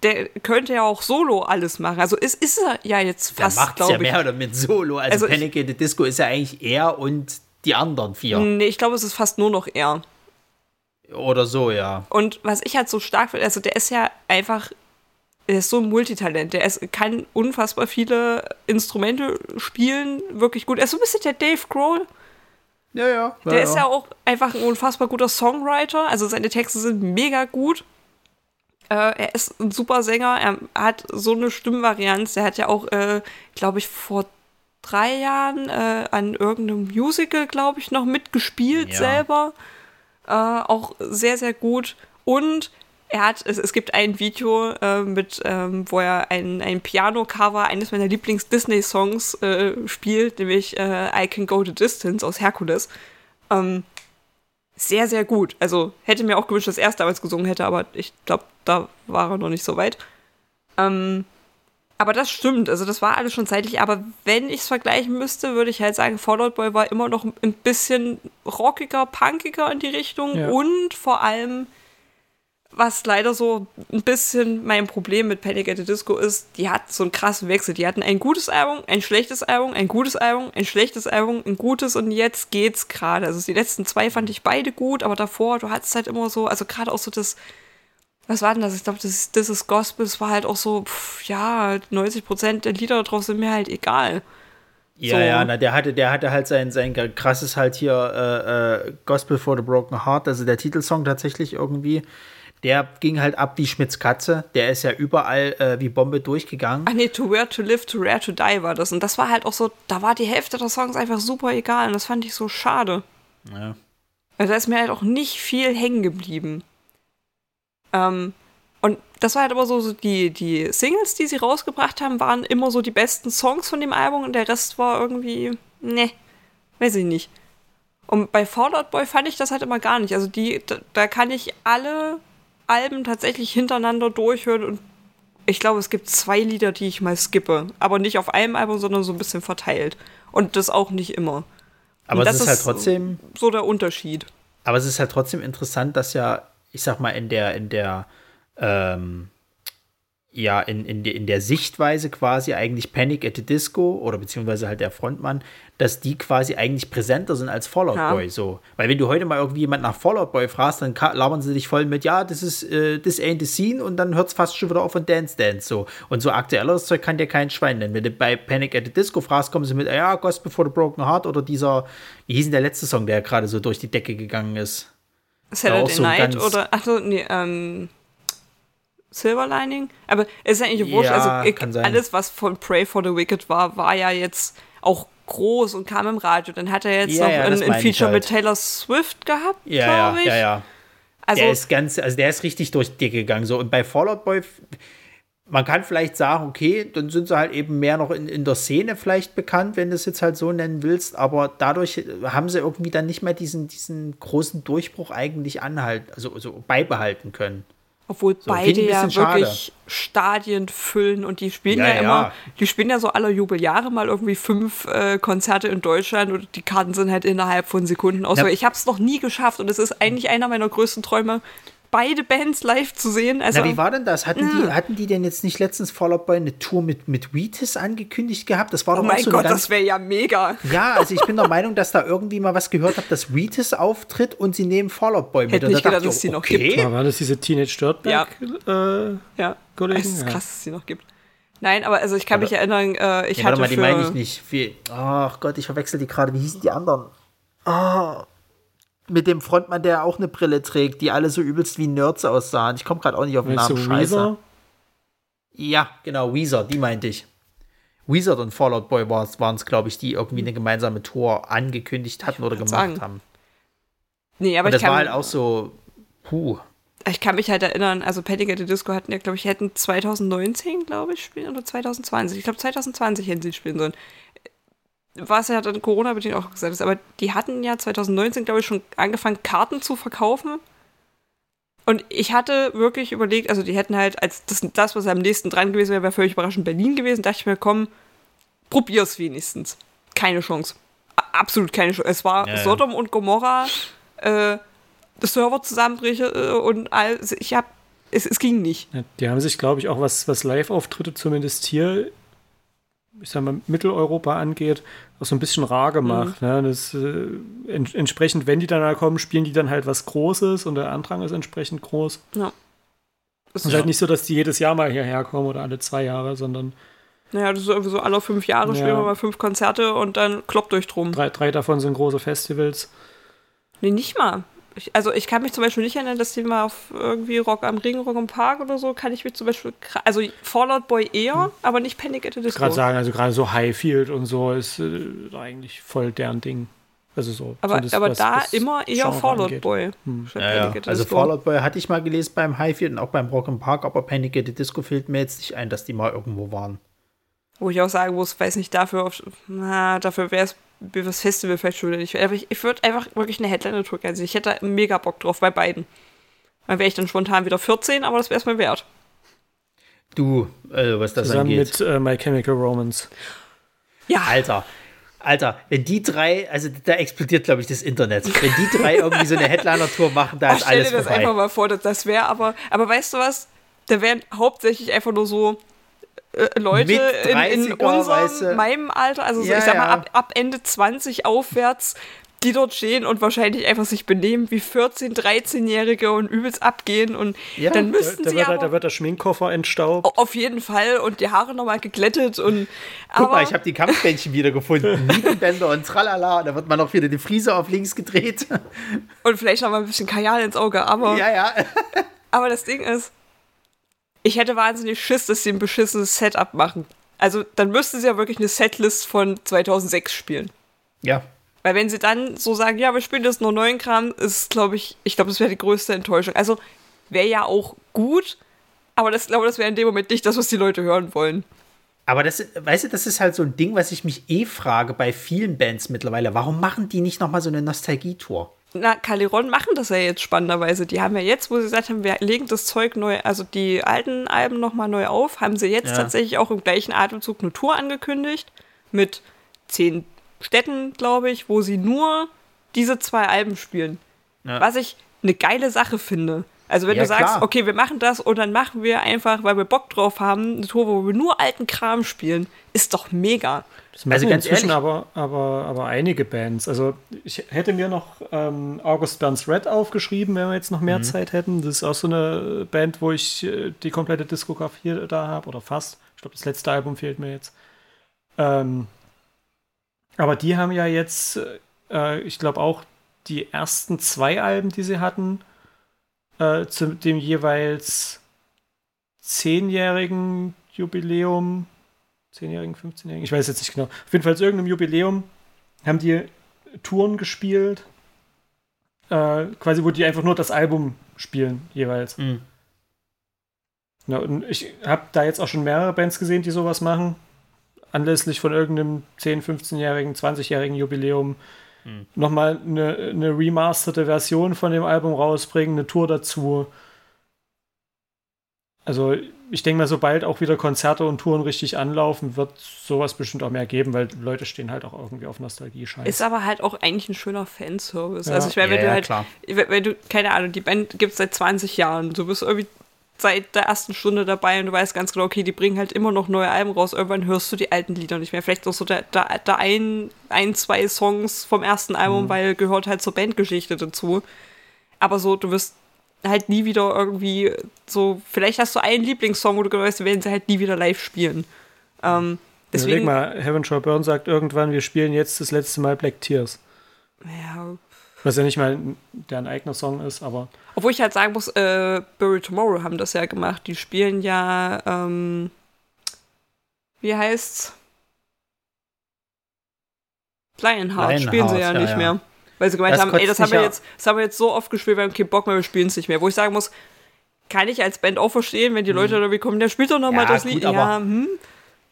der könnte ja auch solo alles machen. Also ist, ist er ja jetzt fast, glaube ich. ja mehr oder mit solo. Also, also Panic at the Disco ist ja eigentlich er und die anderen vier. Nee, ich glaube, es ist fast nur noch er. Oder so, ja. Und was ich halt so stark finde, also der ist ja einfach er ist so ein Multitalent. Der ist, kann unfassbar viele Instrumente spielen, wirklich gut. Er ist so ein bisschen der Dave Grohl. Ja, ja. Der ist ja auch einfach ein unfassbar guter Songwriter. Also seine Texte sind mega gut. Äh, er ist ein super Sänger. Er hat so eine Stimmvarianz. Der hat ja auch, äh, glaube ich, vor drei Jahren äh, an irgendeinem Musical, glaube ich, noch mitgespielt Ja. selber. Äh, auch sehr, sehr gut. Und er hat, es, es gibt ein Video äh, mit, ähm, wo er ein, ein Piano-Cover eines meiner Lieblings-Disney-Songs äh, spielt, nämlich I Can Go the Distance aus Hercules. Ähm, sehr, sehr gut. Also hätte mir auch gewünscht, dass er es damals gesungen hätte, aber ich glaube, da war er noch nicht so weit. Ähm, aber das stimmt, also das war alles schon zeitlich. Aber wenn ich es vergleichen müsste, würde ich halt sagen, Fallout Boy war immer noch ein bisschen rockiger, punkiger in die Richtung Ja. und vor allem, was leider so ein bisschen mein Problem mit Panic at the Disco ist, die hatten so einen krassen Wechsel. Die hatten ein gutes Album, ein schlechtes Album, ein gutes Album, ein schlechtes Album, ein gutes und jetzt geht's gerade. Also die letzten zwei fand ich beide gut, aber davor, du hattest halt immer so, also gerade auch so das, was war denn das? Ich glaube, das, das ist Gospel, es war halt auch so, pff, ja, 90% der Lieder drauf sind mir halt egal. Ja, So. ja, na, der hatte, der hatte halt sein, sein krasses halt hier äh, äh, Gospel for the Broken Heart, also der Titelsong tatsächlich irgendwie. Der ging halt ab wie Schmitz Katze. Der ist ja überall äh, wie Bombe durchgegangen. Ach nee, To Where to Live, To Rare to Die war das. Und das war halt auch so, da war die Hälfte der Songs einfach super egal. Und das fand ich so schade. Ja. Also da ist mir halt auch nicht viel hängen geblieben. Ähm, und das war halt aber so, so die, die Singles, die sie rausgebracht haben, waren immer so die besten Songs von dem Album und der Rest war irgendwie, ne, weiß ich nicht. Und bei Fallout Boy fand ich das halt immer gar nicht. Also die, da, da kann ich alle Alben tatsächlich hintereinander durchhören und ich glaube, es gibt zwei Lieder, die ich mal skippe. Aber nicht auf einem Album, sondern so ein bisschen verteilt. Und das auch nicht immer. Aber Und es das ist halt trotzdem. so der Unterschied. Aber es ist halt trotzdem interessant, dass ja, ich sag mal, in der, in der, ähm, ja, in, in, der- in der Sichtweise quasi eigentlich Panic at the Disco oder beziehungsweise halt der Frontmann, dass die quasi eigentlich präsenter sind als Fallout Ja. Boy. So. Weil wenn du heute mal irgendwie jemand nach Fallout Boy fragst, dann labern sie dich voll mit, ja, das ist, äh, this ain't the scene und dann hört es fast schon wieder auf von Dance Dance. So. Und so aktuelleres Zeug kann dir kein Schwein nennen. Wenn du bei Panic at the Disco fragst, kommen sie mit, ja, Gospel for the Broken Heart oder dieser, wie hieß denn der letzte Song, der gerade so durch die Decke gegangen ist? Saturday auch so Night oder, ach so, nee, ähm, Silver Lining? Aber es ist ja eigentlich wurscht. Ja, also kann sein. alles, was von Pray for the Wicked war, war ja jetzt auch groß und kam im Radio. Dann hat er jetzt Ja, noch ja, ein, ein Feature halt. mit Taylor Swift gehabt, Ja, glaube ja, ich. ja, ja. Also, der ist ganz, also der ist richtig durch die Decke gegangen. So, und bei Fallout Boy, man kann vielleicht sagen, okay, dann sind sie halt eben mehr noch in, in der Szene vielleicht bekannt, wenn du es jetzt halt so nennen willst, aber dadurch haben sie irgendwie dann nicht mehr diesen, diesen großen Durchbruch eigentlich anhalten, also, also beibehalten können. Obwohl So, beide ja bisschen schade. wirklich Stadien füllen und die spielen Ja, ja, ja. immer, die spielen ja so alle Jubeljahre mal irgendwie fünf äh, Konzerte in Deutschland und die Karten sind halt innerhalb von Sekunden aus. Ich habe es noch nie geschafft und es ist eigentlich einer meiner größten Träume, beide Bands live zu sehen. Also, Na, wie war denn das? Hatten, die, hatten die denn jetzt nicht letztens Fallout Boy eine Tour mit, mit Wheatus angekündigt gehabt? Das war oh doch mein auch so Gott, ganz das wäre ja mega. Ja, also ich bin der Meinung, dass da irgendwie mal was gehört habe, dass Wheatus auftritt und sie nehmen Fallout Boy mit. Hätte Und da nicht gedacht, dachte ich, dass es die noch okay. Da war das diese Teenage Dirtbag? Ja. Äh, Ja, Kollegen, es ist ja. krass, dass es die noch gibt. Nein, aber also ich kann Aber- mich erinnern, äh, ich Ja, hatte warte mal, die für, meine ich nicht. Wie, ach Gott, ich verwechsel die gerade. Wie hießen die anderen? Ah, mit dem Frontmann, der auch eine Brille trägt, die alle so übelst wie Nerds aussahen. Ich komme gerade auch nicht auf den Namen. du Scheiße. Weezer? Ja, genau, Weezer, die meinte ich. Weezer und Fallout Boy waren es, glaube ich, die irgendwie eine gemeinsame Tour angekündigt hatten oder gemacht sagen. haben. Nee, aber Und ich das kann, war halt auch so, puh. ich kann mich halt erinnern, also Panic at the Disco hatten ja, glaube ich, hätten 2019, glaube ich, spielen oder 2020. Ich glaube, 2020 hätten sie spielen sollen. Was ja dann Corona-bedingt auch gesagt ist, aber die hatten ja 2019, glaube ich, schon angefangen, Karten zu verkaufen. Und ich hatte wirklich überlegt, also die hätten halt, als das, das was am nächsten dran gewesen wäre, wäre völlig überraschend Berlin gewesen, dachte ich mir, komm, probier's wenigstens. Keine Chance. A- Absolut keine Chance. Es war Ja, ja. Sodom und Gomorra, äh, Serverzusammenbrüche äh, und all, ich hab, es, es ging nicht. Ja, die haben sich, glaube ich, auch was, was Live-Auftritte zumindest hier, ich sag mal, Mitteleuropa angeht, auch so ein bisschen rar gemacht. Ne? Das, äh, en entsprechend, wenn die dann da kommen, spielen die dann halt was Großes und der Andrang ist entsprechend groß. Ja. Es ist halt nicht so, dass die jedes Jahr mal hierher kommen oder alle zwei Jahre, sondern Naja, das ist irgendwie so alle fünf Jahre Ja. spielen wir mal fünf Konzerte und dann kloppt euch drum. drei, drei davon sind große Festivals. Nee, nicht mal. Ich, also ich kann mich zum Beispiel nicht erinnern, dass die mal auf irgendwie Rock am Ring, Rock im Park oder so, kann ich mich zum Beispiel, also Fallout Boy eher, aber nicht Panic at the Disco. Gerade sagen, also gerade so Highfield und so ist äh, eigentlich voll deren Ding. Also so. aber zumindest aber was- da was immer eher Genre Fallout angeht. Boy. statt Ja, ja. Also. Fallout Boy hatte ich mal gelesen beim Highfield und auch beim Rock im Park, aber Panic at the Disco fällt mir jetzt nicht ein, dass die mal irgendwo waren. Wo ich auch sagen muss, weiß nicht, dafür, auf, na, dafür wäre es das Festival vielleicht schon wieder nicht. Aber ich, ich würde einfach wirklich eine Headliner-Tour gerne sehen. Ich hätte da mega Bock drauf bei beiden. Dann wäre ich dann spontan wieder 14, aber das wäre es mir wert. Du, also was das Zusammen angeht. mit äh, My Chemical Romance. Ja, Alter, Alter, wenn die drei, also da explodiert, glaube ich, das Internet. Wenn die drei irgendwie so eine Headliner-Tour machen, da Ach, ist stell alles dir das vorbei. einfach mal vor, das wäre, aber, aber weißt du was? Da wären hauptsächlich einfach nur so äh, Leute Mit in, in 30er, unserem, weißt du? meinem Alter, also so, Ja, ich sag mal ab, ab Ende 20 aufwärts, die dort stehen und wahrscheinlich einfach sich benehmen wie 14-, 13-Jährige und übelst abgehen und Ja, dann Da, müssten da, sie wird, aber da wird der Schminkkoffer entstaubt. auf jeden Fall und die Haare nochmal geglättet und Guck mal, ich habe die Kampfbändchen wieder gefunden. Nietenbänder und tralala. Da wird man noch wieder die Friese auf links gedreht. und vielleicht noch mal ein bisschen Kajal ins Auge, aber ja, ja. Aber das Ding ist, ich hätte wahnsinnig Schiss, dass sie ein beschissenes Setup machen. Also dann müssten sie ja wirklich eine Setlist von 2006 spielen. Ja. Weil wenn sie dann so sagen, ja, wir spielen das nur neuen Kram, ist, glaube ich, ich glaube, das wäre die größte Enttäuschung. Also wäre ja auch gut, aber das glaube das wäre in dem Moment nicht das, was die Leute hören wollen. Aber das, weißt du, das ist halt so ein Ding, was ich mich eh frage bei vielen Bands mittlerweile. Warum machen die nicht nochmal so eine Nostalgie-Tour? Na, Caliron machen das ja jetzt spannenderweise. Die haben ja jetzt, wo sie gesagt haben, wir legen das Zeug neu, also die alten Alben nochmal neu auf, haben sie jetzt Ja. tatsächlich auch im gleichen Atemzug eine Tour angekündigt mit zehn Städten, glaube ich, wo sie nur diese zwei Alben spielen. Ja. Was ich eine geile Sache finde. Also wenn Ja, du sagst, klar. okay, wir machen das und dann machen wir einfach, weil wir Bock drauf haben, eine Tour, wo wir nur alten Kram spielen, ist doch mega. Das Also ganz inzwischen ehrlich- aber, aber, aber einige Bands. Also ich hätte mir noch ähm, August Burns Red aufgeschrieben, wenn wir jetzt noch mehr Mhm. Zeit hätten. Das ist auch so eine Band, wo ich äh, die komplette Diskografie da habe, oder fast. Ich glaube, das letzte Album fehlt mir jetzt. Ähm, aber die haben ja jetzt, äh, ich glaube auch die ersten zwei Alben, die sie hatten, äh, zu dem jeweils zehnjährigen Jubiläum 10-Jährigen, 15-Jährigen, ich weiß jetzt nicht genau. Auf jeden Fall zu irgendeinem Jubiläum haben die Touren gespielt, äh, quasi wo die einfach nur das Album spielen jeweils. Mhm. Ja, und ich habe da jetzt auch schon mehrere Bands gesehen, die sowas machen. Anlässlich von irgendeinem 10-, 15-jährigen, 20-jährigen Jubiläum Mhm. nochmal eine, eine remasterte Version von dem Album rausbringen, eine Tour dazu. Also ich denke mal, sobald auch wieder Konzerte und Touren richtig anlaufen, wird sowas bestimmt auch mehr geben, weil Leute stehen halt auch irgendwie auf Nostalgie-Scheiß. Ist aber halt auch eigentlich ein schöner Fanservice. Ja. Also ich meine, wenn Ja, du halt, klar. wenn du, keine Ahnung, die Band gibt es seit 20 Jahren, du bist irgendwie seit der ersten Stunde dabei und du weißt ganz genau, okay, die bringen halt immer noch neue Alben raus, irgendwann hörst du die alten Lieder nicht mehr. Vielleicht auch so da, da, da ein, ein, zwei Songs vom ersten Album, weil gehört halt zur Bandgeschichte dazu. Aber so, du wirst halt nie wieder irgendwie so, vielleicht hast du einen Lieblingssong, wo du weißt, werden sie halt nie wieder live spielen. Ähm, Überleg deswegen, mal, Heaven Shall Burn sagt irgendwann, wir spielen jetzt das letzte Mal Black Tears. ja, Was ja nicht mal deren eigener Song ist, aber Obwohl ich halt sagen muss, äh, Bury Tomorrow haben das ja gemacht. Die spielen ja, ähm, wie heißt's? Lionheart, Lionheart, spielen sie ja, ja, nicht ja. mehr. Weil sie gemeint Das haben, ey, das haben, wir ja- jetzt, das haben wir jetzt so oft gespielt, wir haben keinen Bock mehr, wir spielen es nicht mehr. Wo ich sagen muss, kann ich als Band auch verstehen, wenn die Leute irgendwie kommen, der spielt doch nochmal. Ja, das Lied. gut, aber- ja, hm?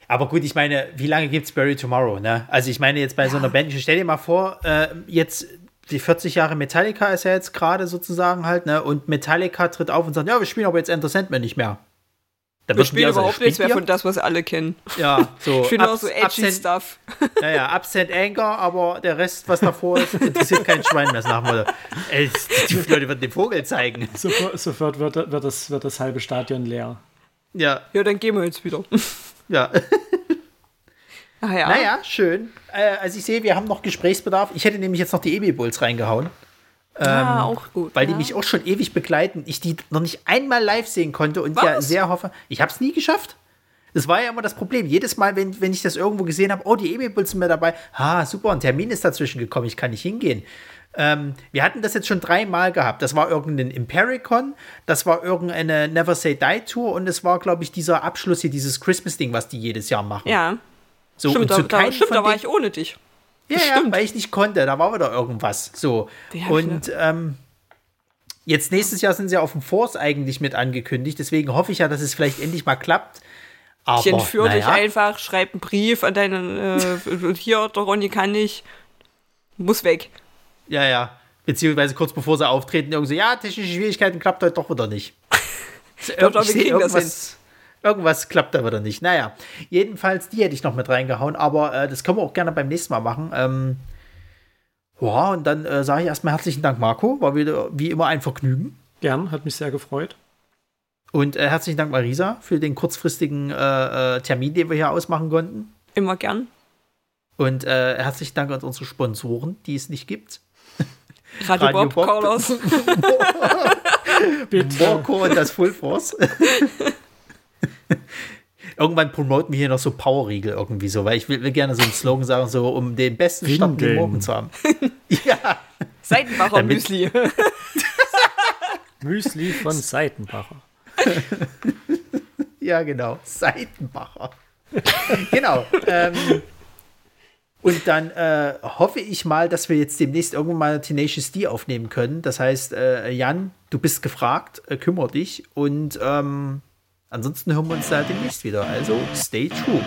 Aber gut, ich meine, wie lange gibt es Bury Tomorrow, ne? Also ich meine jetzt bei so einer Band, stell dir mal vor, äh, jetzt die 40 Jahre Metallica ist ja jetzt gerade sozusagen halt, ne? Und Metallica tritt auf und sagt, ja, wir spielen aber jetzt Enter Sandman nicht mehr. Da Wir würden die spielen überhaupt nichts mehr von das, was alle kennen. Ja, so. Ich finde auch so edgy Absent, Stuff. ja, ja, Absent Anger, aber der Rest, was davor ist, interessiert kein Schwein mehr, nach dem. Ey, die Leute würden den Vogel zeigen. sofort, sofort wird, wird, das, wird das halbe Stadion leer. Ja, Ja, dann gehen wir jetzt wieder. ja. Ach ja. Naja, schön. Äh, also ich sehe, wir haben noch Gesprächsbedarf. Ich hätte nämlich jetzt noch die EB Bulls reingehauen. ah, auch gut. Weil ja. die mich auch schon ewig begleiten. Ich die noch nicht einmal live sehen konnte und ja Was? sehr hoffe. Ich habe es nie geschafft. Das war ja immer das Problem. Jedes Mal, wenn, wenn ich das irgendwo gesehen habe, oh, die Amy sind mir dabei. Ah, super, ein Termin ist dazwischen gekommen, ich kann nicht hingehen. Ähm, wir hatten das jetzt schon dreimal gehabt. Das war irgendein Impericon, das war irgendeine Never Say Die Tour und es war, glaube ich, dieser Abschluss hier, dieses Christmas-Ding, was die jedes Jahr machen. Ja, so, stimmt, da, da, stimmt, da war ich ohne dich. Ja, ja, Stimmt. weil ich nicht konnte. Da war wieder irgendwas. So. Ich Und ähm, jetzt nächstes Jahr sind sie auf dem Force eigentlich mit angekündigt. Deswegen hoffe ich ja, dass es vielleicht endlich mal klappt. Aber, Ich entführe dich naja, einfach, schreib einen Brief an deinen, äh, hier, der Ronny kann nicht, muss weg. Ja, ja. Beziehungsweise kurz bevor sie auftreten, irgendwie so, ja, technische Schwierigkeiten klappt heute doch wieder nicht. Ich wir seh kriegen das irgendwas, irgendwas klappt da wieder nicht. Naja, jedenfalls, die hätte ich noch mit reingehauen, aber äh, das können wir auch gerne beim nächsten Mal machen. Ähm, ja, und dann äh, sage ich erstmal herzlichen Dank, Marco. War wieder wie immer ein Vergnügen. Gern, hat mich sehr gefreut. Und äh, herzlichen Dank, Marisa, für den kurzfristigen äh, äh, Termin, den wir hier ausmachen konnten. Immer gern. Und äh, herzlichen Dank an unsere Sponsoren, die es nicht gibt. Radio, Radio Bob, Bob. Carlos. Bitte. Morco und das Full Force. Irgendwann promoten wir hier noch so Powerriegel irgendwie so, weil ich will, will gerne so einen Slogan sagen, so um den besten Start in den. Morgen zu haben. ja, Seitenbacher Damit- Müsli. Müsli von Seitenbacher. ja, genau. Seitenbacher. genau. Ähm, und dann äh, hoffe ich mal, dass wir jetzt demnächst irgendwann mal Tenacious D aufnehmen können. Das heißt, äh, Jan, du bist gefragt, äh, kümmer dich. Und ähm, ansonsten hören wir uns da demnächst wieder. Also, stay true.